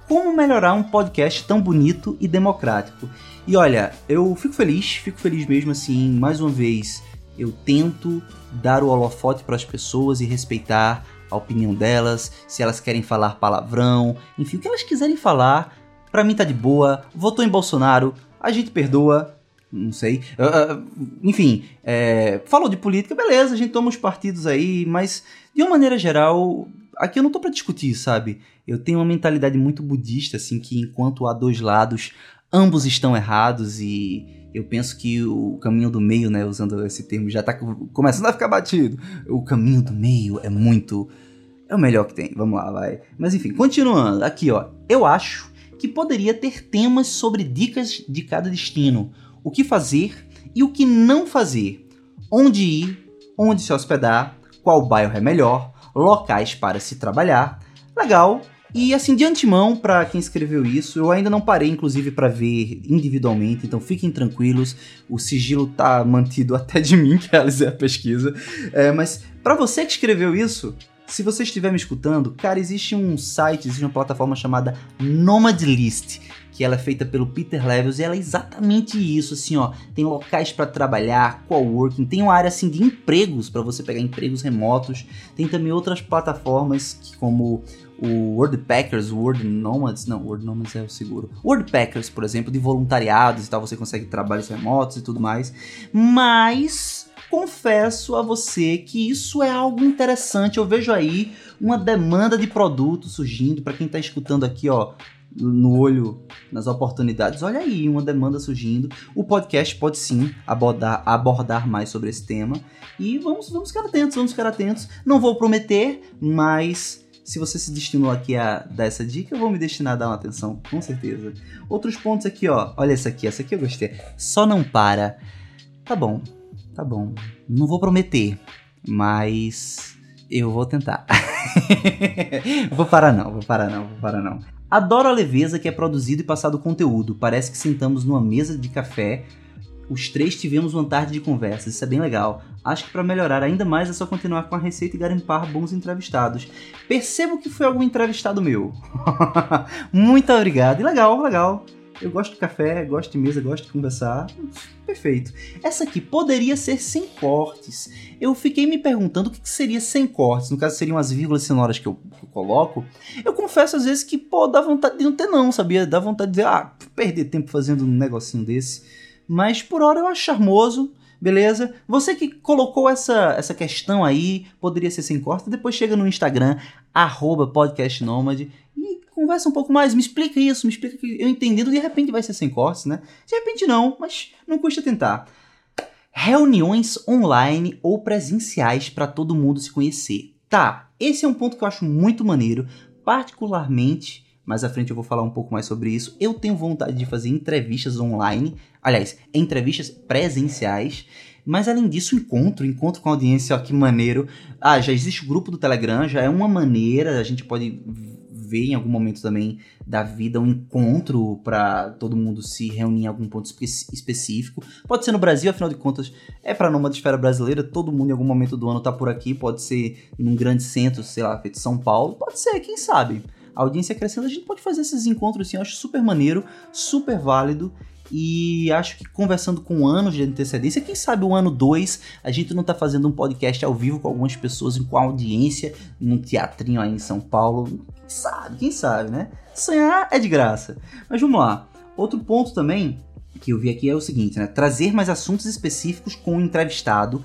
Como melhorar um podcast tão bonito e democrático? E olha, eu fico feliz, fico feliz mesmo assim, mais uma vez, eu tento dar o holofote para as pessoas e respeitar a opinião delas, se elas querem falar palavrão, enfim, o que elas quiserem falar, para mim tá de boa. Votou em Bolsonaro, a gente perdoa, não sei. Uh, enfim, é, falou de política, beleza, a gente toma os partidos aí, mas de uma maneira geral, aqui eu não tô para discutir, sabe? Eu tenho uma mentalidade muito budista, assim, que enquanto há dois lados, ambos estão errados e eu penso que o caminho do meio, né, usando esse termo, já tá começando a ficar batido. O caminho do meio é muito. É o melhor que tem. Vamos lá, vai. Mas enfim, continuando. Aqui, ó. Eu acho que poderia ter temas sobre dicas de cada destino o que fazer e o que não fazer, onde ir, onde se hospedar, qual bairro é melhor, locais para se trabalhar. Legal, E assim, de antemão, para quem escreveu isso, eu ainda não parei, inclusive, para ver individualmente, então fiquem tranquilos, o sigilo tá mantido *laughs* até de mim, que realizei a pesquisa. É, mas para você que escreveu isso, se você estiver me escutando, cara, existe um site, existe uma plataforma chamada Nomad List, que ela é feita pelo Peter Levels e ela é exatamente isso, assim, ó. Tem locais para trabalhar, coworking, tem uma área assim de empregos para você pegar empregos remotos. Tem também outras plataformas que, como o Wordpackers, Word Nomads, não, Word Nomads é o seguro. Wordpackers, por exemplo, de voluntariados e tal, você consegue trabalhos remotos e tudo mais. Mas confesso a você que isso é algo interessante. Eu vejo aí uma demanda de produto surgindo para quem está escutando aqui, ó, no olho nas oportunidades. Olha aí, uma demanda surgindo. O podcast pode sim abordar, abordar mais sobre esse tema. E vamos, vamos ficar atentos, vamos ficar atentos. Não vou prometer, mas se você se destinou aqui a dar essa dica, eu vou me destinar a dar uma atenção, com certeza. Outros pontos aqui, ó. Olha essa aqui, essa aqui eu gostei. Só não para. Tá bom, tá bom. Não vou prometer, mas eu vou tentar. *laughs* vou parar não, vou parar não, vou parar não. Adoro a leveza que é produzido e passado conteúdo. Parece que sentamos numa mesa de café, os três tivemos uma tarde de conversas, isso é bem legal. Acho que para melhorar ainda mais é só continuar com a receita e garimpar bons entrevistados. Percebo que foi algum entrevistado meu. *laughs* Muito obrigado. E legal, legal. Eu gosto de café, gosto de mesa, gosto de conversar. Perfeito. Essa aqui poderia ser sem cortes. Eu fiquei me perguntando o que seria sem cortes. No caso, seriam as vírgulas sonoras que eu, que eu coloco. Eu confesso às vezes que, pô, dá vontade de não ter, não, sabia? Dá vontade de dizer, ah, perder tempo fazendo um negocinho desse. Mas por hora eu acho charmoso beleza? Você que colocou essa, essa questão aí, poderia ser sem corte, depois chega no Instagram, arroba podcastnomad, conversa um pouco mais, me explica isso, me explica que eu entendendo, de repente vai ser sem cortes, né? De repente não, mas não custa tentar. Reuniões online ou presenciais para todo mundo se conhecer. Tá, esse é um ponto que eu acho muito maneiro, particularmente, mais à frente eu vou falar um pouco mais sobre isso. Eu tenho vontade de fazer entrevistas online, aliás, entrevistas presenciais. Mas além disso, encontro, encontro com a audiência, ó, que maneiro. Ah, já existe o grupo do Telegram, já é uma maneira, a gente pode em algum momento também da vida um encontro para todo mundo se reunir em algum ponto espe específico. Pode ser no Brasil, afinal de contas, é para numa esfera brasileira, todo mundo em algum momento do ano tá por aqui, pode ser num grande centro, sei lá, feito São Paulo, pode ser, quem sabe. A audiência crescendo, a gente pode fazer esses encontros assim, eu acho super maneiro, super válido e acho que conversando com anos de antecedência, quem sabe o ano 2 a gente não tá fazendo um podcast ao vivo com algumas pessoas, com audiência, num teatrinho aí em São Paulo. Sabe, quem sabe, né? Sonhar é de graça. Mas vamos lá. Outro ponto também que eu vi aqui é o seguinte, né? Trazer mais assuntos específicos com o entrevistado,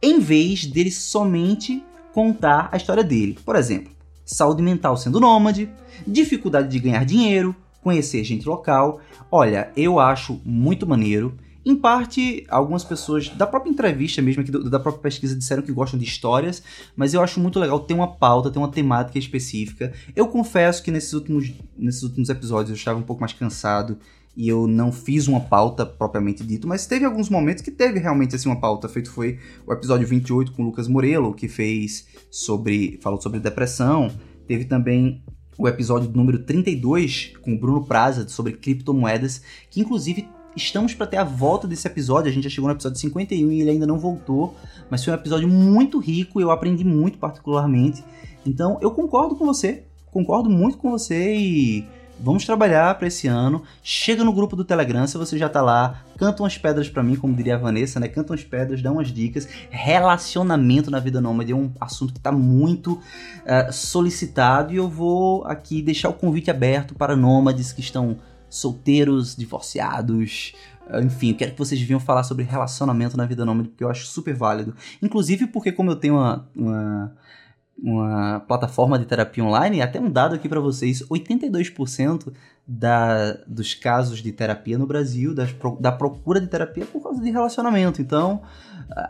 em vez dele somente contar a história dele. Por exemplo, saúde mental sendo nômade, dificuldade de ganhar dinheiro, conhecer gente local. Olha, eu acho muito maneiro. Em parte, algumas pessoas da própria entrevista mesmo, aqui da própria pesquisa, disseram que gostam de histórias, mas eu acho muito legal ter uma pauta, ter uma temática específica. Eu confesso que nesses últimos, nesses últimos episódios eu estava um pouco mais cansado e eu não fiz uma pauta propriamente dito, mas teve alguns momentos que teve realmente assim uma pauta. Feito foi o episódio 28 com o Lucas Morello, que fez sobre. falou sobre depressão. Teve também o episódio número 32 com o Bruno Praza sobre criptomoedas, que inclusive estamos para ter a volta desse episódio. A gente já chegou no episódio 51 e ele ainda não voltou, mas foi um episódio muito rico, eu aprendi muito particularmente. Então, eu concordo com você, concordo muito com você e Vamos trabalhar para esse ano. Chega no grupo do Telegram, se você já tá lá, canta umas pedras para mim, como diria a Vanessa, né? Canta umas pedras, dá umas dicas. Relacionamento na vida nômade é um assunto que tá muito uh, solicitado e eu vou aqui deixar o convite aberto para nômades que estão solteiros, divorciados, eh, enfim, quero que vocês venham falar sobre relacionamento na vida nômade, porque eu acho super válido. Inclusive porque como eu tenho uma, uma uma plataforma de terapia online, até um dado aqui para vocês: 82% da, dos casos de terapia no Brasil, das, da procura de terapia é por causa de relacionamento. Então,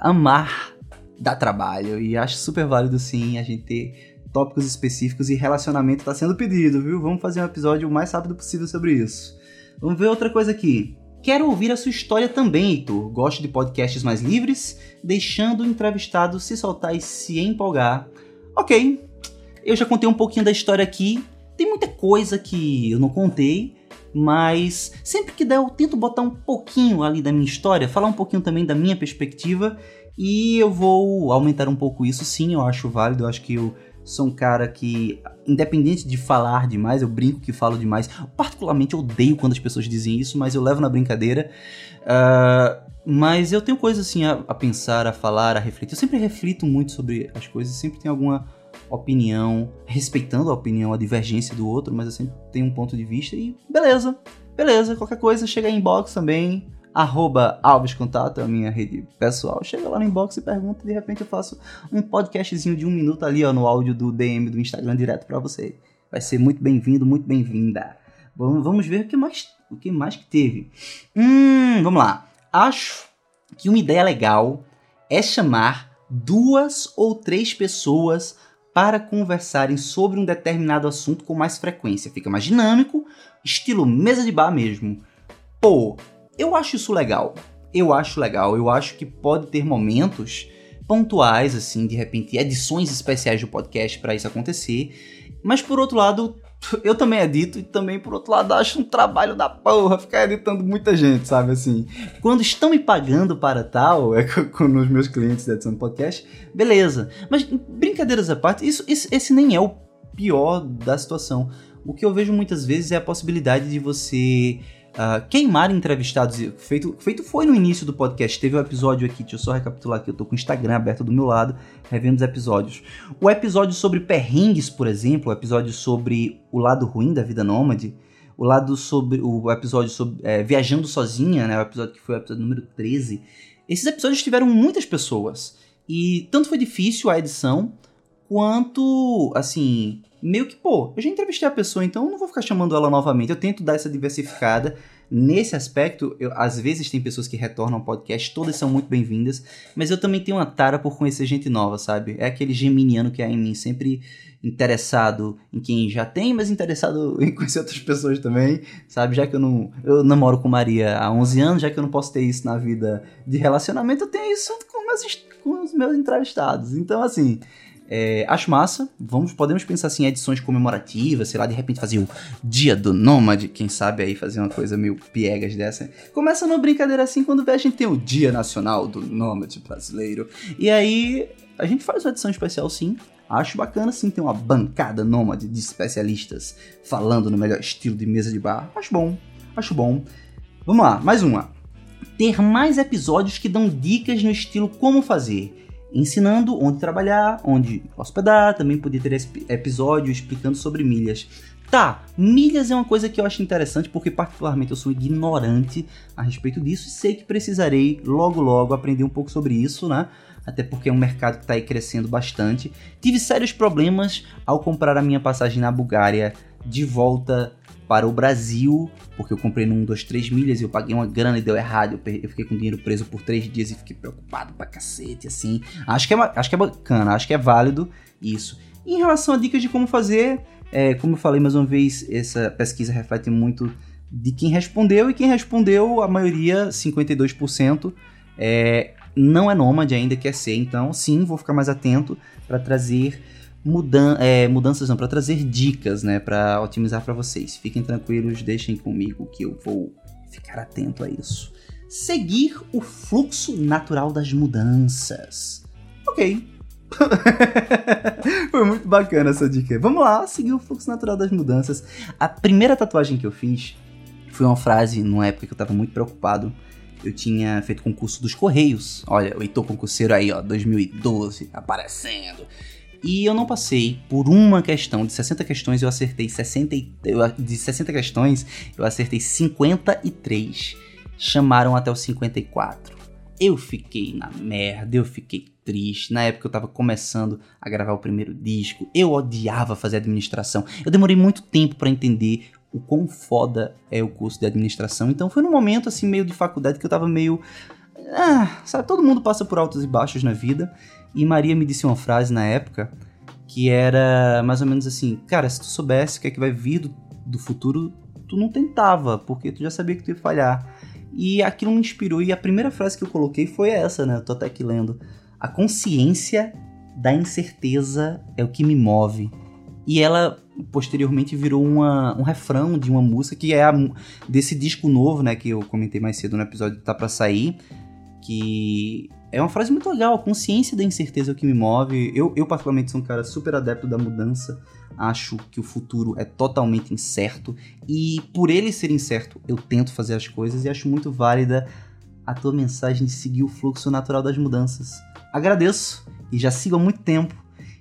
amar dá trabalho e acho super válido sim a gente ter tópicos específicos e relacionamento está sendo pedido, viu? Vamos fazer um episódio o mais rápido possível sobre isso. Vamos ver outra coisa aqui. Quero ouvir a sua história também, Heitor. Gosto de podcasts mais livres, deixando o entrevistado se soltar e se empolgar Ok, eu já contei um pouquinho da história aqui. tem muita coisa que eu não contei, mas sempre que der eu tento botar um pouquinho ali da minha história, falar um pouquinho também da minha perspectiva e eu vou aumentar um pouco isso, sim, eu acho válido, eu acho que eu sou um cara que, independente de falar demais, eu brinco que falo demais. Particularmente odeio quando as pessoas dizem isso, mas eu levo na brincadeira. Uh, mas eu tenho coisas assim a, a, pensar, a falar, a refletir. Eu sempre reflito muito sobre as coisas, sempre tenho alguma opinião, respeitando a opinião, a divergência do outro, mas eu sempre tenho um ponto de vista e beleza, beleza. Qualquer coisa, chega em inbox também arroba Alves Contato, é a minha rede pessoal. Chega lá no inbox e pergunta, de repente eu faço um podcastzinho de um minuto ali, ó, no áudio do DM do Instagram direto para você. Vai ser muito bem-vindo, muito bem-vinda. Vamos, vamos ver o que mais, o que mais que teve. Hum, vamos lá. Acho que uma ideia legal é chamar duas ou três pessoas para conversarem sobre um determinado assunto com mais frequência. Fica mais dinâmico, estilo mesa de bar mesmo. Pô, eu acho isso legal. Eu acho legal. Eu acho que pode ter momentos pontuais, assim, de repente, edições especiais do podcast para isso acontecer. Mas por outro lado, *laughs* eu também edito e também, por outro lado, acho um trabalho da porra ficar editando muita gente, sabe? Assim, quando estão me pagando para tal, é *laughs* com, os meus clientes de edição podcast, beleza. Mas, brincadeiras à parte, isso, esse nem é o pior da situação. O que eu vejo muitas vezes é a possibilidade de você uh, queimar entrevistados. Feito, feito foi no início do podcast. Teve um episódio aqui, deixa eu só recapitular aqui. Eu tô com o Instagram aberto do meu lado, revendo os episódios. O episódio sobre perrengues, por exemplo, o episódio sobre o lado ruim da vida nômade. O lado sobre. O episódio sobre é, Viajando Sozinha, né? O episódio que foi o episódio número 13. Esses episódios tiveram muitas pessoas. E tanto foi difícil a edição, quanto, assim, meio que, pô, eu já entrevistei a pessoa, então eu não vou ficar chamando ela novamente. Eu tento dar essa diversificada. Nesse aspecto, eu, às vezes tem pessoas que retornam ao podcast, todas são muito bem-vindas, mas eu também tenho uma tara por conhecer gente nova, sabe? É aquele geminiano que é em mim, sempre interessado em quem já tem, mas interessado *laughs* em conhecer outras pessoas também, sabe? Já que eu não eu namoro com Maria há 11 anos, já que eu não posso ter isso na vida de relacionamento, eu tenho isso com, meus, com os meus entrevistados. Então, assim, é, acho massa. Vamos, podemos pensar assim, em edições comemorativas, sei lá, de repente fazer o Dia do Nômade, quem sabe aí fazer uma coisa meio piegas dessa. Começa numa brincadeira assim quando a gente tem o Dia Nacional do Nômade Brasileiro. E aí a gente faz uma edição especial sim. Acho bacana sim ter uma bancada nômade de especialistas falando no melhor estilo de mesa de bar. Acho bom, acho bom. Vamos lá, mais uma. Ter mais episódios que dão dicas no estilo como fazer ensinando onde trabalhar, onde hospedar, também podia ter episódio explicando sobre milhas. Tá, milhas é uma coisa que eu acho interessante porque particularmente eu sou ignorante a respeito disso e sei que precisarei logo logo aprender um pouco sobre isso, né? Até porque é um mercado que está aí crescendo bastante. Tive sérios problemas ao comprar a minha passagem na Bulgária de volta para o Brasil, porque eu comprei num, dois, três milhas e eu paguei uma grana e deu errado. Eu, eu fiquei com dinheiro preso por três dias e fiquei preocupado pra cacete, assim. Acho que é, acho que é bacana, acho que é válido isso. Em relação a dicas de como fazer, é, como eu falei mais uma vez, essa pesquisa reflete muito de quem respondeu, e quem respondeu, a maioria, 52%, é, não é nômade ainda, quer ser. Então, sim, vou ficar mais atento para trazer mudan é, mudanças não, para trazer dicas, né, para otimizar para vocês. Fiquem tranquilos, deixem comigo que eu vou ficar atento a isso. Seguir o fluxo natural das mudanças. Ok. *laughs* Foi muito bacana essa dica. Vamos lá, seguir o fluxo natural das mudanças. A primeira tatuagem que eu fiz foi uma frase numa época que eu tava muito preocupado. Eu tinha feito concurso dos Correios. Olha, o Heitor concurseiro aí, ó, 2012, aparecendo. E eu não passei por uma questão. De 60 questões eu acertei 60 de 60 questões eu acertei 53. Chamaram até os 54. Eu fiquei na merda, eu fiquei triste. Na época eu tava começando a gravar o primeiro disco. Eu odiava fazer administração. Eu demorei muito tempo para entender o quão foda é o curso de administração. Então foi num momento assim meio de faculdade que eu tava meio ah, sabe, todo mundo passa por altos e baixos na vida. E Maria me disse uma frase na época que era mais ou menos assim: Cara, se tu soubesse o que é que vai vir do, do futuro, tu não tentava, porque tu já sabia que tu ia falhar. E aquilo me inspirou. E a primeira frase que eu coloquei foi essa, né? Eu tô até aqui lendo. A consciência da incerteza é o que me move. E ela posteriormente virou uma, um refrão de uma música que é a, desse disco novo, né, que eu comentei mais cedo no episódio que tá para sair, que é uma frase muito legal, a consciência da incerteza é o que me move. Eu, eu particularmente sou um cara super adepto da mudança, acho que o futuro é totalmente incerto e por ele ser incerto, eu tento fazer as coisas e acho muito válida a tua mensagem de seguir o fluxo natural das mudanças. Agradeço e já sigo há muito tempo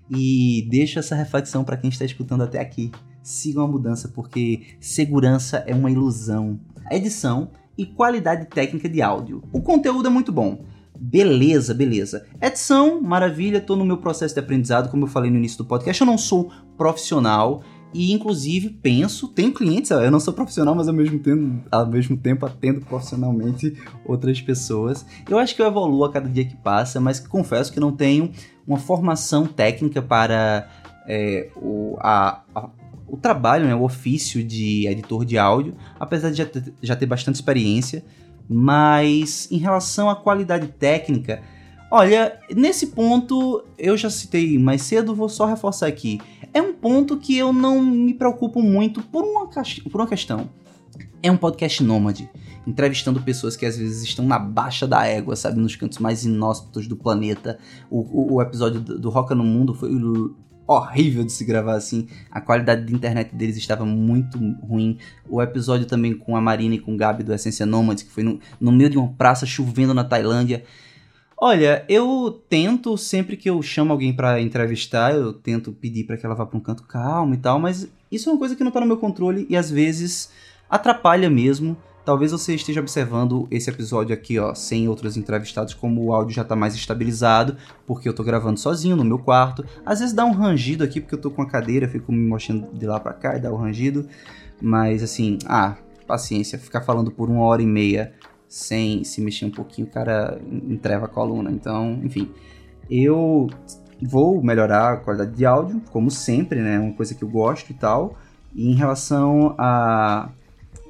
e deixo essa reflexão para quem está escutando até aqui. Sigam a mudança porque segurança é uma ilusão. Edição e qualidade técnica de áudio. O conteúdo é muito bom. Beleza, beleza. Edição, maravilha, tô no meu processo de aprendizado, como eu falei no início do podcast, eu não sou profissional e inclusive penso, tenho clientes, eu não sou profissional, mas ao mesmo tempo, ao mesmo tempo atendo profissionalmente outras pessoas. Eu acho que eu evoluo a cada dia que passa, mas confesso que não tenho uma formação técnica para é, o, a, a, o trabalho, né, o ofício de editor de áudio, apesar de já ter, já ter bastante experiência. Mas em relação à qualidade técnica, olha, nesse ponto eu já citei mais cedo, vou só reforçar aqui. É um ponto que eu não me preocupo muito por uma, por uma questão. É um podcast nômade, entrevistando pessoas que às vezes estão na baixa da égua, sabe, nos cantos mais inóspitos do planeta. O, o, o episódio do, do Roca no Mundo foi horrível de se gravar assim. A qualidade de internet deles estava muito ruim. O episódio também com a Marina e com o Gabi do Essência Nomads, que foi no, no meio de uma praça chovendo na Tailândia. Olha, eu tento sempre que eu chamo alguém para entrevistar, eu tento pedir para que ela vá para um canto calmo e tal, mas isso é uma coisa que não tá no meu controle e às vezes atrapalha mesmo. Talvez você esteja observando esse episódio aqui, ó, sem outros entrevistados, como o áudio já tá mais estabilizado, porque eu tô gravando sozinho no meu quarto. Às vezes dá um rangido aqui, porque eu tô com a cadeira, fico me mostrando de lá para cá e dá o um rangido. Mas assim, ah, paciência, ficar falando por uma hora e meia sem se mexer um pouquinho, o cara entreva a coluna. Então, enfim, eu vou melhorar a qualidade de áudio, como sempre, né? Uma coisa que eu gosto e tal. E em relação a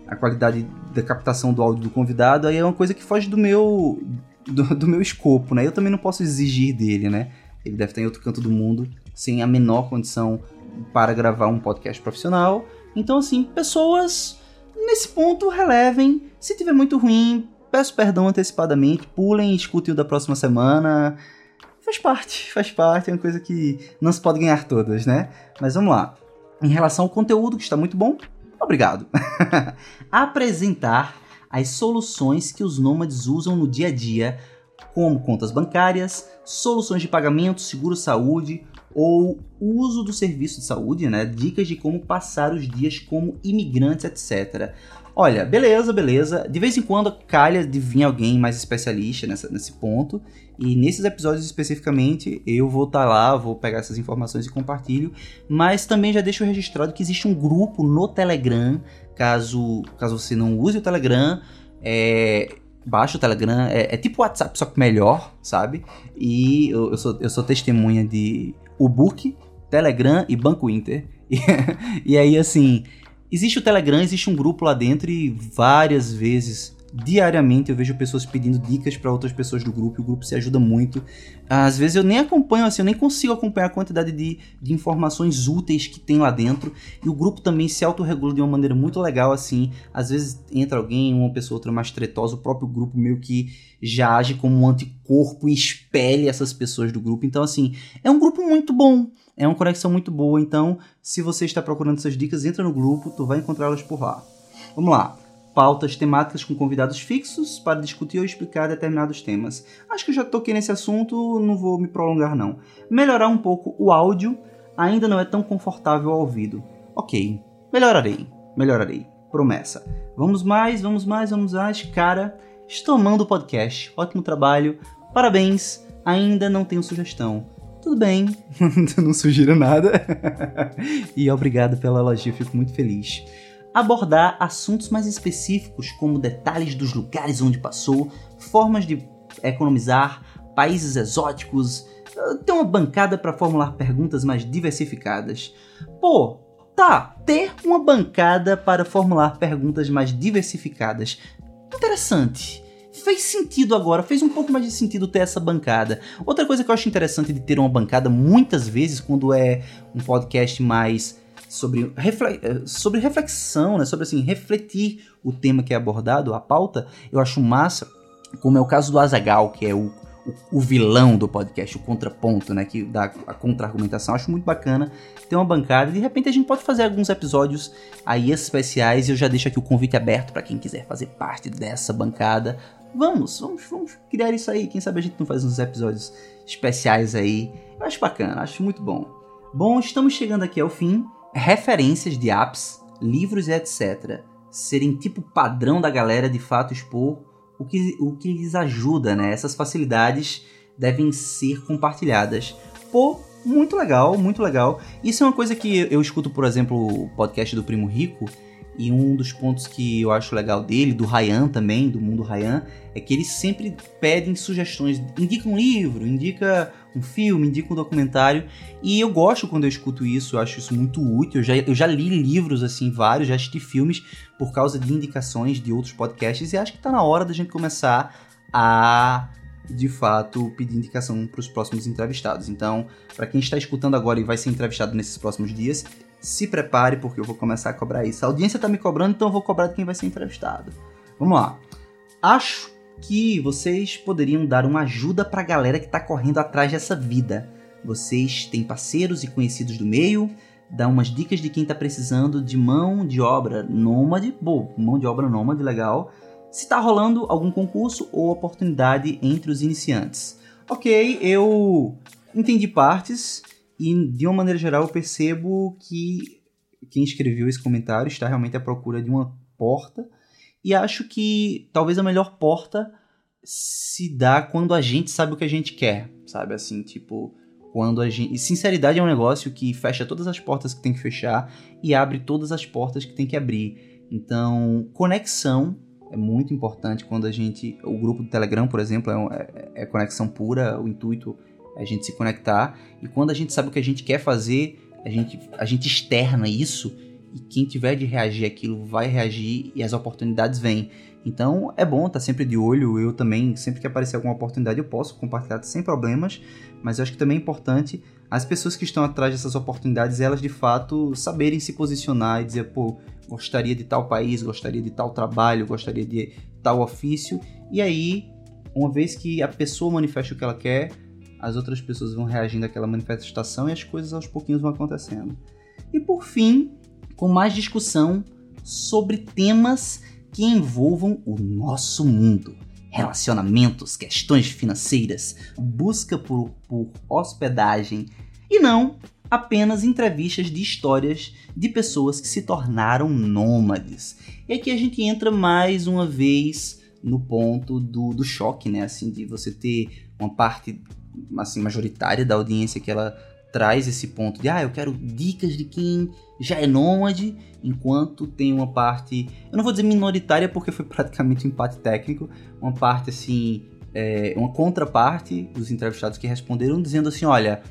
a qualidade da captação do áudio do convidado, aí é uma coisa que foge do meu do, do, meu escopo, né? Eu também não posso exigir dele, né? Ele deve estar em outro canto do mundo, sem a menor condição para gravar um podcast profissional. Então, assim, pessoas nesse ponto relevem. Se tiver muito ruim, peço perdão antecipadamente, pulem e escutem o da próxima semana. Faz parte, faz parte, é uma coisa que não se pode ganhar todas, né? Mas vamos lá. Em relação ao conteúdo, que está muito bom, Obrigado. *laughs* Apresentar as soluções que os nômades usam no dia a dia, como contas bancárias, soluções de pagamento, seguro-saúde ou uso do serviço de saúde, né? Dicas de como passar os dias como imigrantes, etc. Olha, beleza, beleza. De vez em quando calha de vir alguém mais especialista nessa, nesse ponto. E nesses episódios especificamente, eu vou estar tá lá, vou pegar essas informações e compartilho. Mas também já deixo registrado que existe um grupo no Telegram, caso, caso você não use o Telegram. É, baixa o Telegram, é, é tipo WhatsApp, só que melhor, sabe? E eu, eu, sou, eu sou testemunha de Ubook, Telegram e Banco Inter. *laughs* E, e aí, assim, Existe o Telegram, existe um grupo lá dentro e várias vezes, diariamente, eu vejo pessoas pedindo dicas para outras pessoas do grupo e o grupo se ajuda muito. Às vezes eu nem acompanho, assim, eu nem consigo acompanhar a quantidade de, de informações úteis que tem lá dentro. E o grupo também se autorregula de uma maneira muito legal, assim. Às vezes entra alguém, uma pessoa outra mais tretosa, o próprio grupo meio que já age como um anticorpo e espelha essas pessoas do grupo. Então, assim, é um grupo muito bom. É uma conexão muito boa, então se você está procurando essas dicas, entra no grupo, tu vai encontrá-las por lá. Vamos lá. Pautas temáticas com convidados fixos para discutir ou explicar determinados temas. Acho que eu já toquei nesse assunto, não vou me prolongar não. Melhorar um pouco o áudio, ainda não é tão confortável ao ouvido. Ok, melhorarei, melhorarei. Promessa. Vamos mais, vamos mais, vamos mais. Cara, estou amando o podcast. Ótimo trabalho. Parabéns. Ainda não tenho sugestão tudo bem, *laughs* não sugiro nada. *laughs* e obrigado pela elogio, fico muito feliz. Abordar assuntos mais específicos, como detalhes dos lugares onde passou, formas de economizar, países exóticos, ter uma bancada para formular perguntas mais diversificadas. Pô, tá, ter uma bancada para formular perguntas mais diversificadas. Interessante fez sentido agora, fez um pouco mais de sentido ter essa bancada. Outra coisa que eu acho interessante de ter uma bancada, muitas vezes, quando é um podcast mais sobre, eh, sobre reflexão, né? Sobre assim, refletir o tema que é abordado, a pauta, eu acho massa, como é o caso do Azagal, que é o, o, o vilão do podcast, o contraponto, né? Que dá a contra-argumentação. Acho muito bacana ter uma bancada. De repente a gente pode fazer alguns episódios aí especiais. E eu já deixo aqui o convite aberto para quem quiser fazer parte dessa bancada. Vamos, vamos, vamos criar isso aí. Quem sabe a gente não faz uns episódios especiais aí. Eu acho bacana, acho muito bom. Bom, estamos chegando aqui ao fim. Referências de apps, livros e etc. serem tipo padrão da galera de fato expor o que, o que lhes ajuda, né? Essas facilidades devem ser compartilhadas. Pô, muito legal, muito legal. Isso é uma coisa que eu escuto, por exemplo, o podcast do Primo Rico, e um dos pontos que eu acho legal dele, do Ryan também, do mundo Ryan, é que eles sempre pedem sugestões. Indica um livro, indica um filme, indica um documentário. E eu gosto quando eu escuto isso, eu acho isso muito útil. Eu já, eu já li livros, assim, vários, já assisti filmes por causa de indicações de outros podcasts. E acho que tá na hora da gente começar a de fato pedir indicação para os próximos entrevistados. Então, para quem está escutando agora e vai ser entrevistado nesses próximos dias, se prepare porque eu vou começar a cobrar isso. A audiência está me cobrando, então eu vou cobrar de quem vai ser entrevistado. Vamos lá. Acho que vocês poderiam dar uma ajuda para a galera que está correndo atrás dessa vida. Vocês têm parceiros e conhecidos do meio, dá umas dicas de quem está precisando de mão de obra nômade, bom, mão de obra nômade, legal. Se está rolando algum concurso ou oportunidade entre os iniciantes. Ok, eu entendi partes. E de uma maneira geral eu percebo que quem escreveu esse comentário está realmente à procura de uma porta. E acho que talvez a melhor porta se dá quando a gente sabe o que a gente quer, sabe? Assim, tipo, quando a gente. E sinceridade é um negócio que fecha todas as portas que tem que fechar e abre todas as portas que tem que abrir. Então, conexão é muito importante quando a gente. O grupo do Telegram, por exemplo, é, é, é conexão pura, o intuito a gente se conectar. E quando a gente sabe o que a gente quer fazer, a gente, a gente externa isso e quem tiver de reagir aquilo vai reagir e as oportunidades vêm. Então é bom estar sempre de olho. Eu também, sempre que aparecer alguma oportunidade, eu posso compartilhar sem problemas. Mas eu acho que também é importante as pessoas que estão atrás dessas oportunidades, elas de fato saberem se posicionar e dizer, pô, gostaria de tal país, gostaria de tal trabalho, gostaria de tal ofício. E aí, uma vez que a pessoa manifesta o que ela quer, as outras pessoas vão reagindo àquela manifestação e as coisas aos pouquinhos vão acontecendo. E por fim, com mais discussão sobre temas que envolvam o nosso mundo. Relacionamentos, questões financeiras, busca por, por hospedagem e não apenas entrevistas de histórias de pessoas que se tornaram nômades. E aqui a gente entra mais uma vez no ponto do, do choque, né? Assim, de você ter uma parte assim, majoritária da audiência que ela traz esse ponto de ah, eu quero dicas de quem já é nômade, enquanto tem uma parte, eu não vou dizer minoritária porque foi *laughs* praticamente um empate técnico, uma parte assim, é, uma contraparte dos entrevistados que responderam dizendo assim, olha,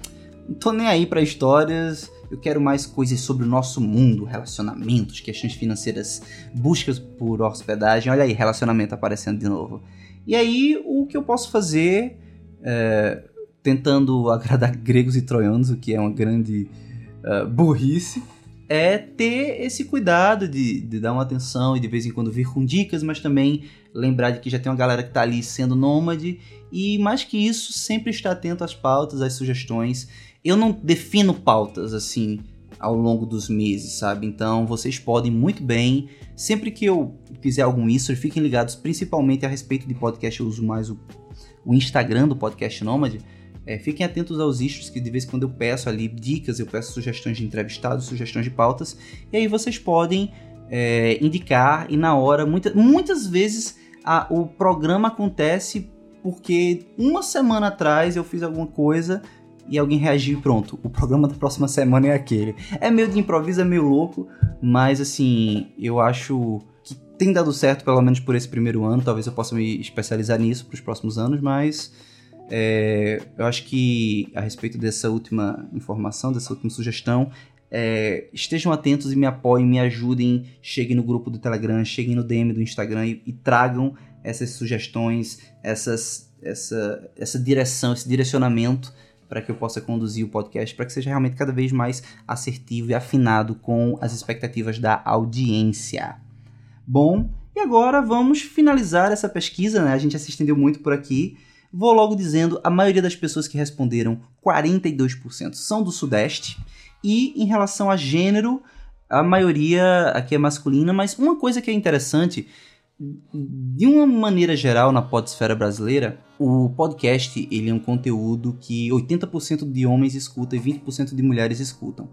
não tô nem aí para histórias, eu quero mais coisas sobre o nosso mundo, relacionamentos, questões financeiras, buscas por hospedagem, olha aí, relacionamento aparecendo de novo. E aí, o que eu posso fazer é, tentando *laughs* agradar gregos e troianos, o que é uma grande uh, burrice, é ter esse cuidado de, de, dar uma atenção e de vez em quando vir com dicas, mas também lembrar de que já tem uma galera que está ali sendo nômade e mais que isso, sempre estar atento às pautas, às sugestões. Eu não defino pautas assim ao longo dos meses, sabe? Então vocês podem muito bem, sempre que eu fizer algum isso, fiquem ligados, principalmente a respeito de podcast, eu uso mais o, o Instagram do Podcast Nômade é, fiquem atentos aos issues que de vez em quando eu peço ali dicas, eu peço sugestões de entrevistados, sugestões de pautas, e aí vocês podem é, indicar e na hora, muita, muitas vezes a, o programa acontece porque uma semana atrás eu fiz alguma coisa e alguém reagiu e pronto, o programa da próxima semana é aquele. É meio de improviso, é meio louco, mas assim, eu acho tem dado certo, pelo menos por esse primeiro ano, talvez eu possa me especializar nisso para os próximos anos, mas é, eu acho que a respeito dessa última informação, dessa última sugestão, é, estejam atentos e me apoiem, me ajudem, cheguem no grupo do Telegram, cheguem no DM do Instagram e, e tragam essas sugestões, essas, essa, essa direção, esse direcionamento para que eu possa conduzir o podcast para que seja realmente cada vez mais assertivo e afinado com as expectativas da audiência. Bom, e agora vamos finalizar essa pesquisa, né? A gente já se estendeu muito por aqui. Vou logo dizendo, a maioria das pessoas que responderam, 42%, são do Sudeste. E em relação a gênero, a maioria aqui é masculina, mas uma coisa que é interessante, de uma maneira geral na podesfera brasileira, o podcast ele é um conteúdo que 80% de homens escutam e 20% de mulheres escutam.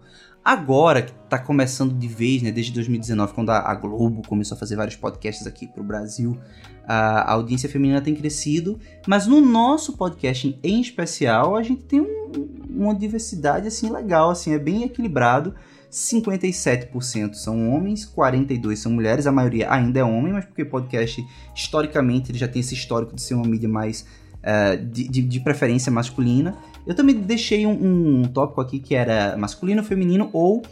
Agora que tá começando de vez, né, desde 2019, quando a Globo começou a fazer vários podcasts aqui pro Brasil, a audiência feminina tem crescido, mas no nosso podcast em especial, a gente tem um, uma diversidade assim legal, assim, é bem equilibrado. 57% são homens, 42% são mulheres, a maioria ainda é homem, mas porque podcast, historicamente, ele já tem esse histórico de ser uma mídia mais uh, de, de, de, preferência masculina. Eu também deixei um, um tópico aqui que era masculino, feminino ou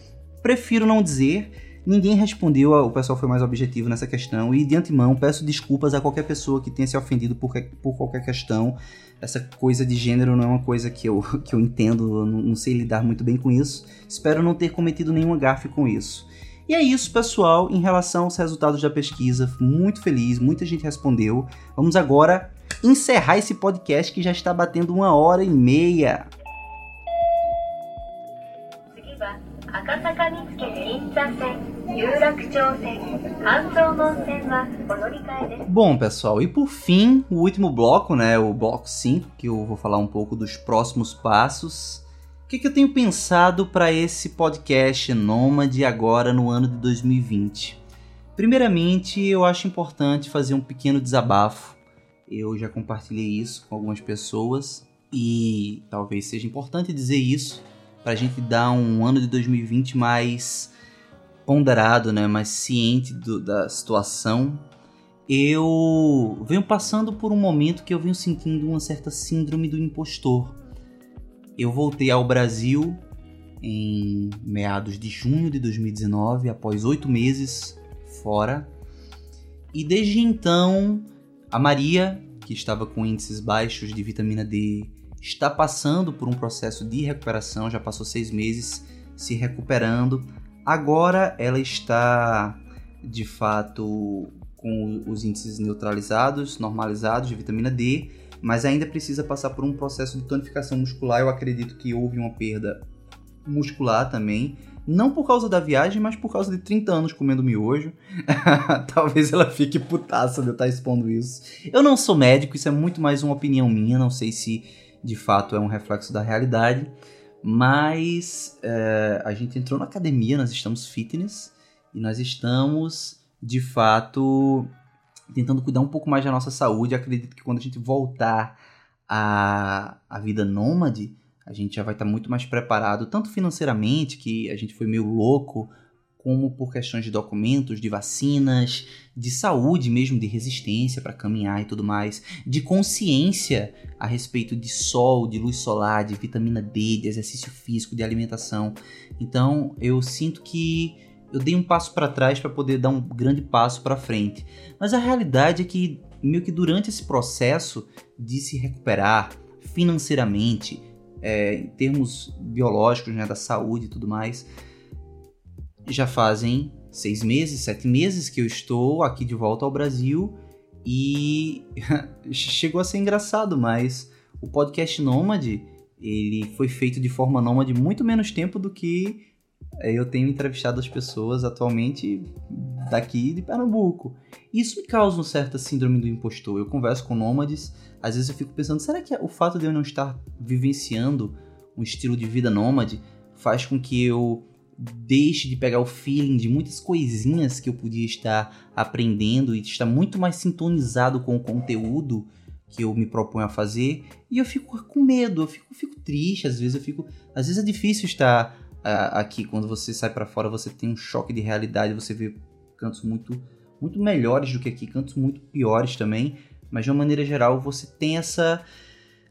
prefiro não dizer. Ninguém respondeu, o pessoal foi mais objetivo nessa questão. E de antemão, peço desculpas a qualquer pessoa que tenha se ofendido por, por qualquer questão. Essa coisa de gênero não é uma coisa que eu, *laughs* que eu entendo, eu não, não sei lidar muito bem com isso. Espero não ter cometido nenhuma gafe com isso. E é isso, pessoal, em relação aos resultados da pesquisa. Muito feliz, muita gente respondeu. Vamos agora encerrar esse podcast que já está batendo uma hora e meia. Bom, pessoal, e por fim, o último bloco, né, o bloco 5, que eu vou falar um pouco dos próximos passos. O que, que eu tenho pensado para esse podcast Nômade agora no ano de 2020? Primeiramente, eu acho importante fazer um pequeno desabafo eu já compartilhei isso com algumas pessoas e talvez seja importante dizer isso para a gente dar um ano de 2020 mais ponderado, né, mais ciente do, da situação. Eu venho passando por um momento que eu venho sentindo uma certa síndrome do impostor. Eu voltei ao Brasil em meados de junho de 2019, após oito meses fora, e desde então a Maria, que estava com índices baixos de vitamina D, está passando por um processo de recuperação, já passou seis meses se recuperando. Agora ela está de fato com os índices neutralizados, normalizados de vitamina D, mas ainda precisa passar por um processo de tonificação muscular. Eu acredito que houve uma perda muscular também não por causa da viagem, mas por causa de 30 anos comendo miojo. *laughs* Talvez ela fique putaça de eu estar expondo isso. Eu não sou médico, isso é muito mais uma opinião minha, não sei se de fato é um reflexo da realidade. Mas é, a gente entrou na academia, nós estamos fitness e nós estamos de fato tentando cuidar um pouco mais da nossa saúde. acredito que quando a gente voltar à, à vida nômade, a gente já vai estar tá muito mais preparado, tanto financeiramente, que a gente foi meio louco, como por questões de documentos, de vacinas, de saúde mesmo, de resistência para caminhar e tudo mais, de consciência a respeito de sol, de luz solar, de vitamina D, de exercício físico, de alimentação. Então, eu sinto que eu dei um passo para trás para poder dar um grande passo para frente. Mas a realidade é que meio que durante esse processo de se recuperar financeiramente, é, em termos biológicos, né, da saúde e tudo mais, já fazem seis meses, sete meses que eu estou aqui de volta ao Brasil e *laughs* chegou a ser engraçado, mas o podcast Nômade ele foi feito de forma nômade muito menos tempo do que eu tenho entrevistado as pessoas atualmente daqui de Pernambuco. Isso me causa uma certa síndrome do impostor. Eu converso com nômades, às vezes eu fico pensando, será que o fato de eu não estar vivenciando um estilo de vida nômade faz com que eu deixe de pegar o feeling de muitas coisinhas que eu podia estar aprendendo e estar muito mais sintonizado com o conteúdo que eu me proponho a fazer e eu fico com medo, eu fico, fico triste, às vezes eu fico, às vezes é difícil estar aqui quando você sai para fora, você tem um choque de realidade, você vê cantos muito muito melhores do que aqui, cantos muito piores também, mas de uma maneira geral você tem essa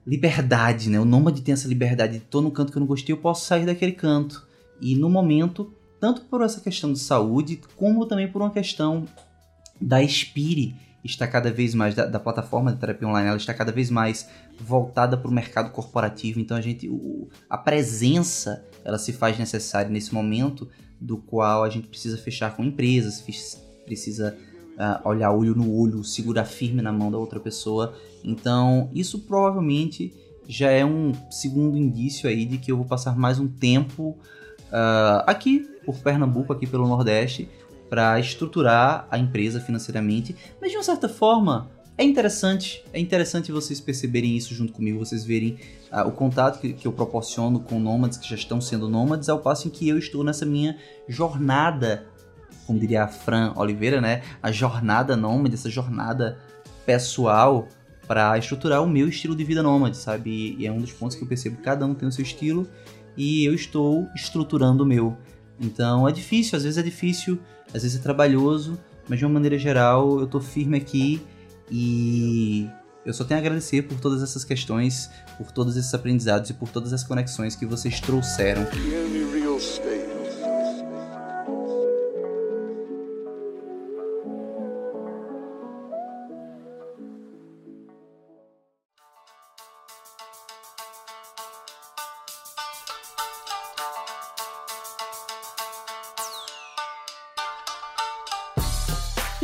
liberdade, né? O nômade tem essa liberdade. Tô no canto que eu não gostei, eu posso sair daquele canto. E no momento, tanto por essa questão de saúde, como também por uma questão da Spire, está cada vez mais da, da plataforma de terapia online, ela está cada vez mais voltada para o mercado corporativo. Então a gente, o, a presença, ela se faz necessária nesse momento do qual a gente precisa fechar com empresas, precisa uh, olhar olho no olho, segurar firme na mão da outra pessoa. Então isso provavelmente já é um segundo indício aí de que eu vou passar mais um tempo uh, aqui por Pernambuco, aqui pelo Nordeste, para estruturar a empresa financeiramente, mas de uma certa forma é interessante, é interessante vocês perceberem isso junto comigo, vocês verem uh, o contato que, que, eu proporciono com nômades que já estão sendo nômades, ao passo em que eu estou nessa minha jornada, como diria a Fran Oliveira, né? A jornada nômade, essa jornada pessoal para estruturar o meu estilo de vida nômade, sabe? E é um dos pontos que eu percebo cada um tem o seu estilo e eu estou estruturando o meu. Então é difícil, às vezes é difícil, às vezes é trabalhoso, mas de uma maneira geral eu tô firme aqui e eu só tenho a agradecer por todas essas questões, por todos esses aprendizados e por todas as conexões que vocês trouxeram.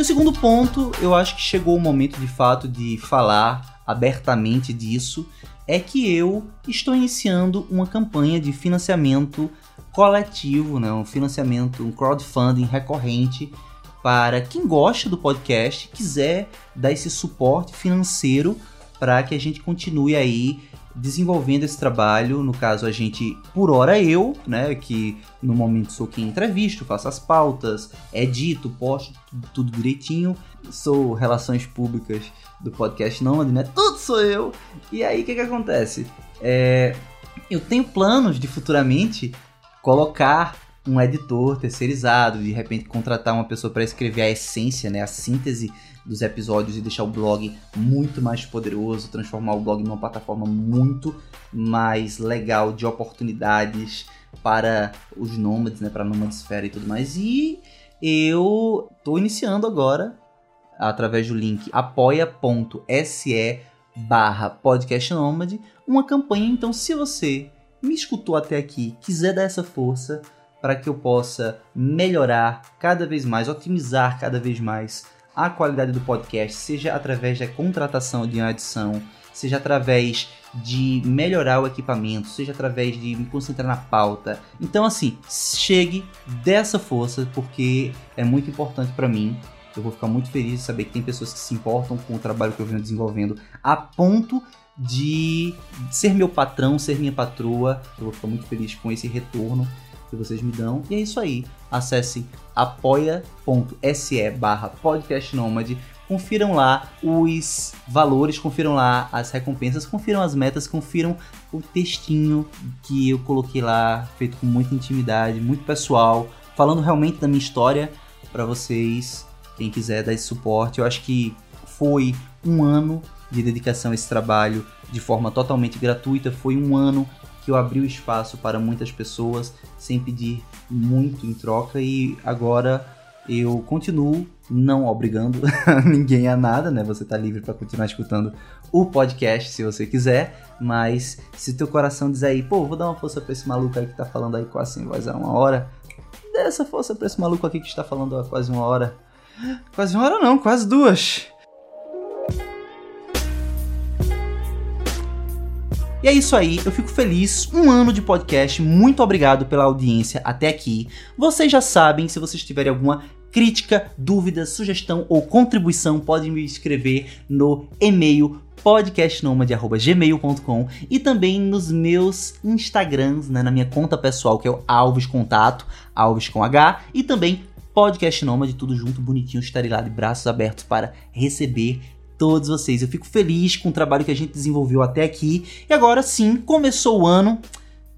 Segundo ponto, eu acho que chegou o momento de fato de falar abertamente disso, é que eu estou iniciando uma campanha de financiamento coletivo, né, um financiamento, um crowdfunding recorrente para quem gosta do podcast, quiser dar esse suporte financeiro para que a gente continue aí desenvolvendo esse trabalho. No caso, a gente, por hora eu, né, que no momento sou quem entrevisto, faço as pautas, edito, posto tudo, tudo direitinho, sou relações públicas do podcast Nômade, né? Tudo sou eu. E aí, o que que acontece? É, eu tenho planos de futuramente colocar um editor terceirizado, de repente contratar uma pessoa para escrever a essência, né, a síntese dos episódios e deixar o blog muito mais poderoso, transformar o blog numa plataforma muito mais legal de oportunidades para os nômades, né, para a nomadesfera e tudo mais. E eu estou iniciando agora através do link apoia.se barra podcast nômade uma campanha. Então, se você me escutou até aqui, quiser dar essa força para que eu possa melhorar cada vez mais, otimizar cada vez mais a qualidade do podcast, seja através da contratação de uma edição, seja através de melhorar o equipamento, seja através de me concentrar na pauta. Então, assim, chegue dessa força, porque é muito importante para mim. Eu vou ficar muito feliz de saber que tem pessoas que se importam com o trabalho que eu venho desenvolvendo, a ponto de ser meu patrão, ser minha patroa. Eu vou ficar muito feliz com esse retorno que vocês me dão. E é isso aí. Acesse apoia.se barra podcastnomad. Confiram lá os valores, confiram lá as recompensas, confiram as metas, confiram o textinho que eu coloquei lá, feito com muita intimidade, muito pessoal, falando realmente da minha história para vocês, quem quiser dar esse suporte. Eu acho que foi um ano de dedicação a esse trabalho de forma totalmente gratuita, foi um ano eu abri o espaço para muitas pessoas sem pedir muito em troca e agora eu continuo não obrigando *laughs* ninguém a nada, né? Você tá livre para continuar escutando o podcast se você quiser, mas se teu coração dizer aí, pô, vou dar uma força para esse maluco aí que tá falando aí quase sem voz há uma hora, dê essa força para esse maluco aqui que está falando há quase uma hora. Quase uma hora não, quase duas. E é isso aí, eu fico feliz. Um ano de podcast, muito obrigado pela audiência até aqui. Vocês já sabem, se vocês tiverem alguma crítica, dúvida, sugestão ou contribuição, podem me escrever no e-mail podcastnomad.gmail.com e também nos meus Instagrams, né, na minha conta pessoal, que é o Alves Contato, Alves com H, e também Podcast Nômade, tudo junto, bonitinho, estarei lá de braços abertos para receber todos vocês. Eu fico feliz com o trabalho que a gente desenvolveu até aqui. E agora sim, começou o ano.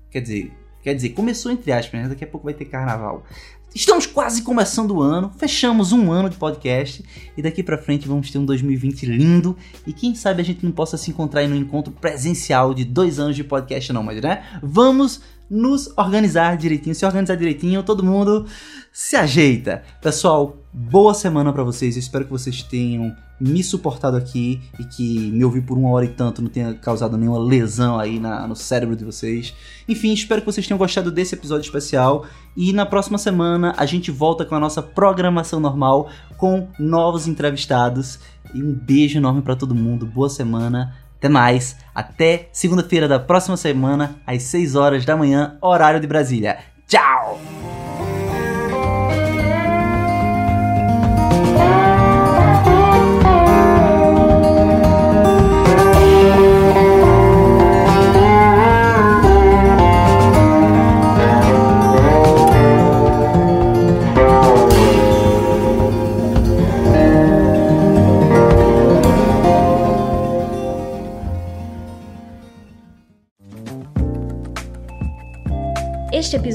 Quer dizer, quer dizer, começou entre aspas, né? Daqui a pouco vai ter carnaval. Estamos quase começando o ano, fechamos um ano de podcast e daqui pra frente vamos ter um 2020 lindo e quem sabe a gente não possa se encontrar aí no encontro presencial de dois anos de podcast não, mas né? Vamos nos organizar direitinho, se organizar direitinho, todo mundo se ajeita. Pessoal, boa semana para vocês, eu espero que vocês tenham me suportado aqui e que me ouvir por uma hora e tanto não tenha causado nenhuma lesão aí na, no cérebro de vocês. Enfim, espero que vocês tenham gostado desse episódio especial e na próxima semana a gente volta com a nossa programação normal com novos entrevistados. E um beijo enorme para todo mundo, boa semana. Até mais, até segunda-feira da próxima semana, às 6 horas da manhã, horário de Brasília. Tchau!